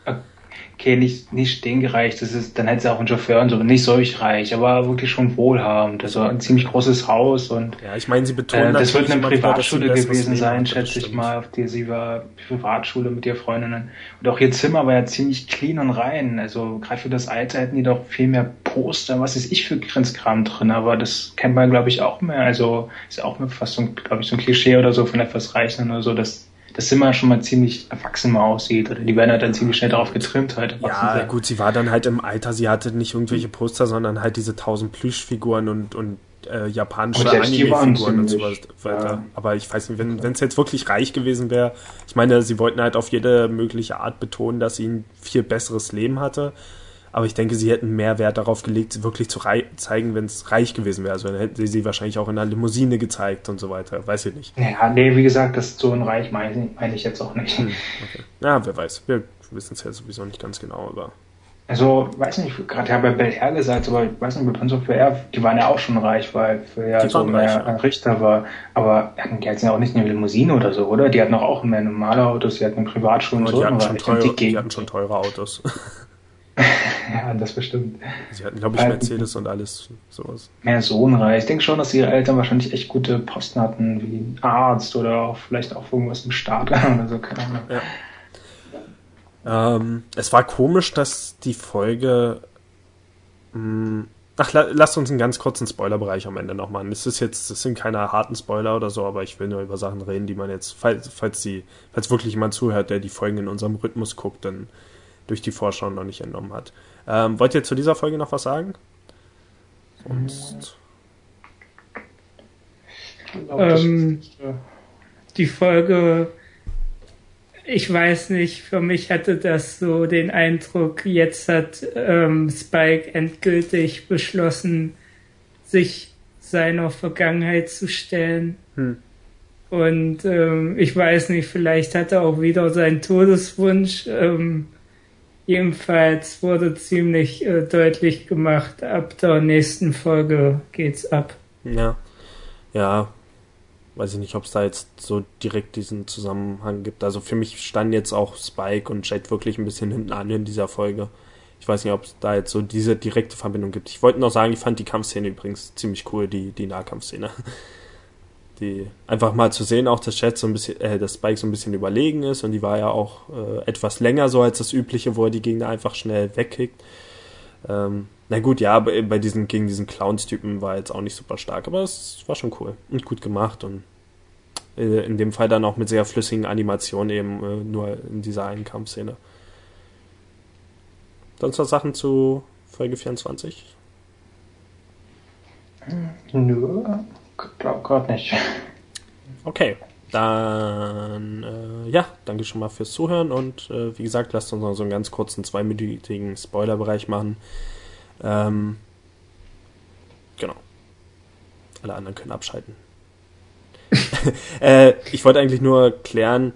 [SPEAKER 3] Okay, nicht, nicht stinkreich, das ist, dann hätte sie auch einen Chauffeur und so, nicht solch reich, aber wirklich schon wohlhabend, also ein ziemlich großes Haus und
[SPEAKER 2] Ja, ich meine, sie betonen
[SPEAKER 3] Äh, das wird eine Privatschule
[SPEAKER 2] besseres
[SPEAKER 3] gewesen sein, schätze ich mal, auf die sie war, Privatschule mit ihr Freundinnen. Und auch ihr Zimmer war ja ziemlich clean und rein. Also gerade für das Alter hätten die doch viel mehr Poster, was ist ich für Krimskram drin, aber das kennt man, glaube ich, auch mehr. Also ist ja auch mehr fast so, glaube ich, so ein Klischee oder so von etwas Reichen oder so, dass das Zimmer schon mal ziemlich erwachsen mal aussieht. Oder die werden halt dann ziemlich schnell darauf getrimmt, halt
[SPEAKER 2] Ja,
[SPEAKER 3] sein.
[SPEAKER 2] gut, sie war dann halt im Alter, sie hatte nicht irgendwelche Poster, sondern halt diese tausend Plüschfiguren und, und äh, japanische Anime-Figuren und sowas weiter.
[SPEAKER 3] ja.
[SPEAKER 2] Aber ich weiß nicht, wenn es jetzt wirklich reich gewesen wäre, ich meine, sie wollten halt auf jede mögliche Art betonen, dass sie ein viel besseres Leben hatte. Aber ich denke, sie hätten mehr Wert darauf gelegt, wirklich zu rei zeigen, wenn es reich gewesen wäre. Also dann hätten sie sie wahrscheinlich auch in einer Limousine gezeigt und so weiter. Weiß ich nicht.
[SPEAKER 3] Ja, nee, wie gesagt, das so ein Reich meine meine ich jetzt auch nicht.
[SPEAKER 2] Okay. Ja, wer weiß. Wir wissen es ja sowieso nicht ganz genau, aber.
[SPEAKER 3] Also, weiß nicht, gerade ja bei Bel Air gesagt, aber ich weiß nicht, bei Prince of Bel Air, die waren ja auch schon reich, weil für ja so mehr
[SPEAKER 2] reich,
[SPEAKER 3] ein Richter war. Aber die hatten ja auch nicht eine Limousine oder so, oder? Die hatten auch, mehr normale Autos, die hatten Privatschulen und so.
[SPEAKER 2] die, hatten
[SPEAKER 3] aber
[SPEAKER 2] schon
[SPEAKER 3] ich denke,
[SPEAKER 2] teure,
[SPEAKER 3] die
[SPEAKER 2] die hatten
[SPEAKER 3] Gegend-
[SPEAKER 2] schon teure Autos. (laughs)
[SPEAKER 3] Ja, das bestimmt.
[SPEAKER 2] Sie hatten, glaube ich,
[SPEAKER 3] Äh,
[SPEAKER 2] Mercedes und alles sowas.
[SPEAKER 3] Mehr Sohnreich. Ich denke schon, dass ihre Eltern wahrscheinlich echt gute Posten hatten, wie ein Arzt oder auch vielleicht auch irgendwas im Staat (laughs) oder so, keine Ahnung.
[SPEAKER 2] Ähm, es war komisch, dass die Folge. Mh, ach, la, lasst uns einen ganz kurzen Spoilerbereich am Ende noch machen. Es ist jetzt, es sind keine harten Spoiler oder so, aber ich will nur über Sachen reden, die man jetzt, falls, falls die, falls wirklich jemand zuhört, der die Folgen in unserem Rhythmus guckt, dann durch die Vorschau noch nicht entnommen hat. Ähm, wollt ihr zu dieser Folge noch was sagen? Sonst.
[SPEAKER 4] Ähm, die Folge, ich weiß nicht, für mich hatte das so den Eindruck, jetzt hat ähm, Spike endgültig beschlossen, sich seiner Vergangenheit zu stellen.
[SPEAKER 2] Hm.
[SPEAKER 4] Und ähm, ich weiß nicht, vielleicht hat er auch wieder seinen Todeswunsch. Ähm, jedenfalls wurde ziemlich äh, deutlich gemacht, ab der nächsten Folge geht's ab.
[SPEAKER 2] Ja. Ja. Weiß ich nicht, ob es da jetzt so direkt diesen Zusammenhang gibt. Also für mich standen jetzt auch Spike und Jet wirklich ein bisschen hinten an in dieser Folge. Ich weiß nicht, ob es da jetzt so diese direkte Verbindung gibt. Ich wollte noch sagen, ich fand die Kampfszene übrigens ziemlich cool, die, die Nahkampfszene. Die einfach mal zu sehen, auch dass Chat so ein bisschen, äh, dass Spike so ein bisschen überlegen ist und die war ja auch äh, etwas länger so als das übliche, wo er die Gegner einfach schnell wegkickt. Ähm, na gut, ja, bei, bei diesen, gegen diesen Clowns-Typen war jetzt auch nicht super stark, aber es war schon cool und gut gemacht und äh, in dem Fall dann auch mit sehr flüssigen Animationen eben äh, nur in dieser einen Kampfszene. Sonst noch Sachen zu Folge 24?
[SPEAKER 3] Nö, grad nicht.
[SPEAKER 2] Okay, dann äh, ja, danke schon mal fürs Zuhören und äh, wie gesagt, lasst uns noch so einen ganz kurzen zweiminütigen Spoilerbereich machen. Ähm, genau. Alle anderen können abschalten. (laughs) (laughs) äh, ich wollte eigentlich nur klären,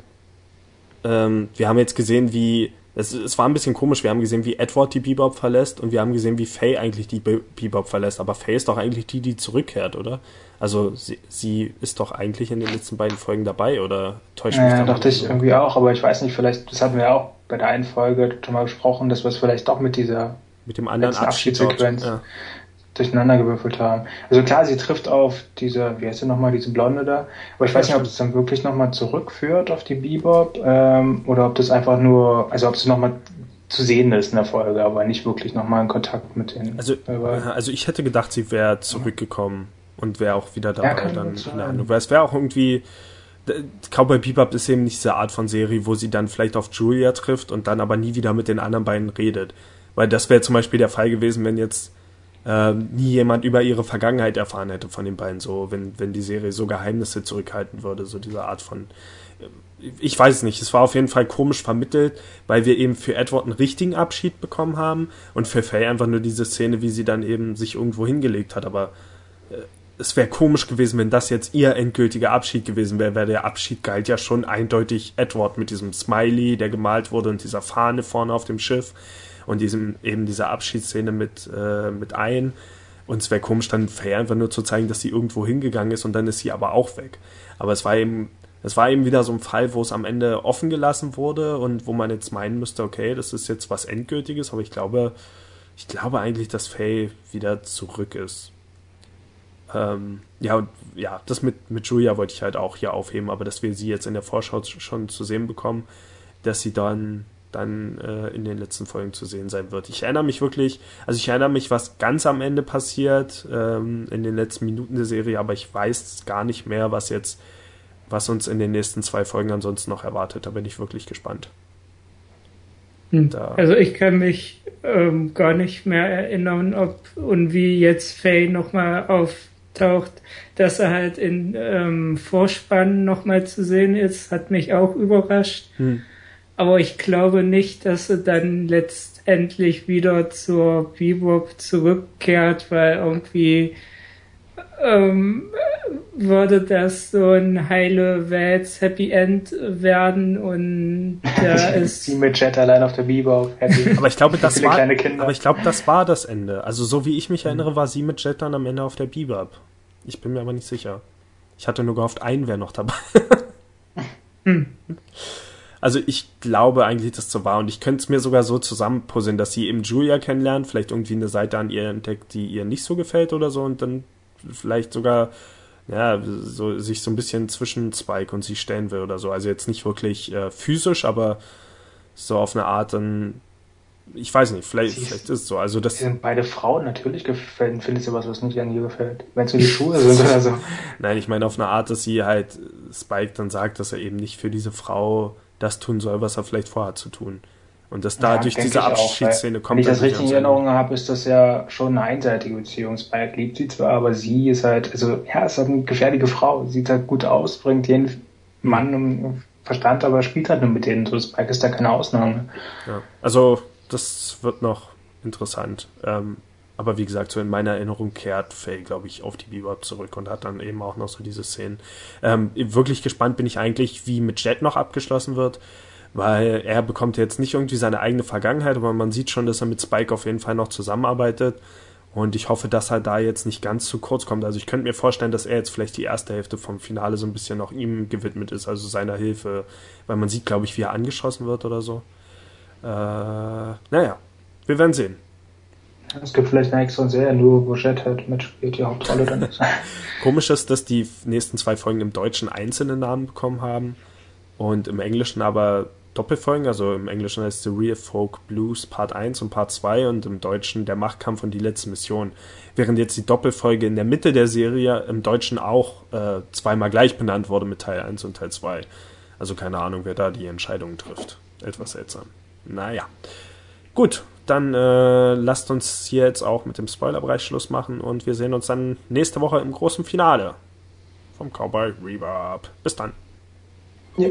[SPEAKER 2] ähm, wir haben jetzt gesehen, wie es, es war ein bisschen komisch. Wir haben gesehen, wie Edward die Bebop verlässt und wir haben gesehen, wie Faye eigentlich die Be Bebop verlässt. Aber Faye ist doch eigentlich die, die zurückkehrt, oder? Also sie, sie ist doch eigentlich in den letzten beiden Folgen dabei, oder
[SPEAKER 3] täuscht mich Ja, dachte ich so? irgendwie auch, aber ich weiß nicht, vielleicht, das hatten wir auch bei der einen Folge schon mal besprochen, dass wir es vielleicht doch mit dieser
[SPEAKER 2] mit dem anderen
[SPEAKER 3] Abschiedssequenz ja durcheinander gewürfelt haben. Also klar, sie trifft auf diese, wie heißt sie nochmal, diese Blonde da, aber ich weiß nicht, ob das dann wirklich nochmal zurückführt auf die Bebop ähm, oder ob das einfach nur, also ob es nochmal zu sehen ist in der Folge, aber nicht wirklich nochmal in Kontakt mit den.
[SPEAKER 2] Also, also ich hätte gedacht, sie wäre zurückgekommen und wäre auch wieder da. Ja, dann in der Handlung. Weil es wäre auch irgendwie. Cowboy Bebop ist eben nicht diese Art von Serie, wo sie dann vielleicht auf Julia trifft und dann aber nie wieder mit den anderen beiden redet. Weil das wäre zum Beispiel der Fall gewesen, wenn jetzt äh, nie jemand über ihre Vergangenheit erfahren hätte von den beiden, so wenn, wenn die Serie so Geheimnisse zurückhalten würde, so diese Art von äh, ich weiß es nicht, es war auf jeden Fall komisch vermittelt, weil wir eben für Edward einen richtigen Abschied bekommen haben und für Faye einfach nur diese Szene, wie sie dann eben sich irgendwo hingelegt hat, aber äh, es wäre komisch gewesen, wenn das jetzt ihr endgültiger Abschied gewesen wäre, weil der Abschied galt ja schon eindeutig Edward mit diesem Smiley, der gemalt wurde und dieser Fahne vorne auf dem Schiff und diesem, eben dieser Abschiedsszene mit, äh, mit ein. Und es wäre komisch, dann Faye einfach nur zu zeigen, dass sie irgendwo hingegangen ist und dann ist sie aber auch weg. Aber es war eben, es war eben wieder so ein Fall, wo es am Ende offen gelassen wurde und wo man jetzt meinen müsste, okay, das ist jetzt was Endgültiges, aber ich glaube, ich glaube eigentlich, dass Faye wieder zurück ist. Ähm, ja, ja, das mit, mit Julia wollte ich halt auch hier aufheben, aber dass wir sie jetzt in der Vorschau schon zu sehen bekommen, dass sie dann dann äh, in den letzten Folgen zu sehen sein wird. Ich erinnere mich wirklich, also ich erinnere mich, was ganz am Ende passiert ähm, in den letzten Minuten der Serie, aber ich weiß gar nicht mehr, was jetzt, was uns in den nächsten zwei Folgen ansonsten noch erwartet. Da bin ich wirklich gespannt.
[SPEAKER 4] Hm. Also ich kann mich ähm, gar nicht mehr erinnern, ob und wie jetzt Faye nochmal auftaucht, dass er halt in ähm, Vorspann nochmal zu sehen ist, hat mich auch überrascht. Hm. Aber ich glaube nicht, dass sie dann letztendlich wieder zur Bebop zurückkehrt, weil irgendwie ähm, würde das so ein heile Welt Happy End werden und (laughs) da ist
[SPEAKER 3] sie mit Jet allein auf der Bebop
[SPEAKER 2] happy. (laughs) aber ich glaube, das war aber ich glaube, das war das Ende. Also so wie ich mich erinnere, war sie mit Jet dann am Ende auf der Bebop. Ich bin mir aber nicht sicher. Ich hatte nur gehofft, ein wäre noch dabei. hm. (laughs) Also ich glaube eigentlich, dass das so war und ich könnte es mir sogar so zusammenpuzzeln, dass sie eben Julia kennenlernt, vielleicht irgendwie eine Seite an ihr entdeckt, die ihr nicht so gefällt oder so und dann vielleicht sogar ja, so, sich so ein bisschen zwischen Spike und sie stellen will oder so. Also jetzt nicht wirklich äh, physisch, aber so auf eine Art dann ich weiß nicht, vielleicht, vielleicht ist es so. Also das
[SPEAKER 3] sind beide Frauen natürlich gefällt, findest du was, was nicht an ihr gefällt. Wenn es nur die Schuhe sind oder so. (laughs)
[SPEAKER 2] Nein, ich meine auf eine Art, dass sie halt Spike dann sagt, dass er eben nicht für diese Frau das tun soll, was er vielleicht vorhat zu tun. Und dass da ja, diese Abschiedsszene kommt.
[SPEAKER 3] Wenn ich das richtig in Erinnerung habe, ist das ja schon eine einseitige Beziehung. Spike liebt sie zwar, aber sie ist halt, also ja, ist halt eine gefährliche Frau. Sieht halt gut aus, bringt jeden Mann im Verstand, aber spielt halt nur mit denen. So Spike ist da keine Ausnahme.
[SPEAKER 2] Ja, also das wird noch interessant. Ähm, aber wie gesagt, so in meiner Erinnerung kehrt Faye, glaube ich, auf die Bebop zurück und hat dann eben auch noch so diese Szenen. Ähm, wirklich gespannt bin ich eigentlich, wie mit Jet noch abgeschlossen wird, weil er bekommt jetzt nicht irgendwie seine eigene Vergangenheit, aber man sieht schon, dass er mit Spike auf jeden Fall noch zusammenarbeitet. Und ich hoffe, dass er da jetzt nicht ganz zu kurz kommt. Also ich könnte mir vorstellen, dass er jetzt vielleicht die erste Hälfte vom Finale so ein bisschen noch ihm gewidmet ist, also seiner Hilfe, weil man sieht, glaube ich, wie er angeschossen wird oder so. Äh, naja, wir werden sehen.
[SPEAKER 3] Es gibt vielleicht eine extra Serie, nur wo Jet halt mitspielt, die Hauptrolle dann ist. (laughs)
[SPEAKER 2] Komisch ist, dass die nächsten zwei Folgen im Deutschen einzelne Namen bekommen haben und im Englischen aber Doppelfolgen. Also im Englischen heißt es The Real Folk Blues Part 1 und Part 2 und im Deutschen Der Machtkampf und die letzte Mission. Während jetzt die Doppelfolge in der Mitte der Serie im Deutschen auch äh, zweimal gleich benannt wurde mit Teil 1 und Teil 2. Also keine Ahnung, wer da die Entscheidungen trifft. Etwas seltsam. Naja. Gut, dann äh, lasst uns hier jetzt auch mit dem Spoilerbereich Schluss machen und wir sehen uns dann nächste Woche im großen Finale vom Cowboy Reverb. Bis dann.
[SPEAKER 3] Ja.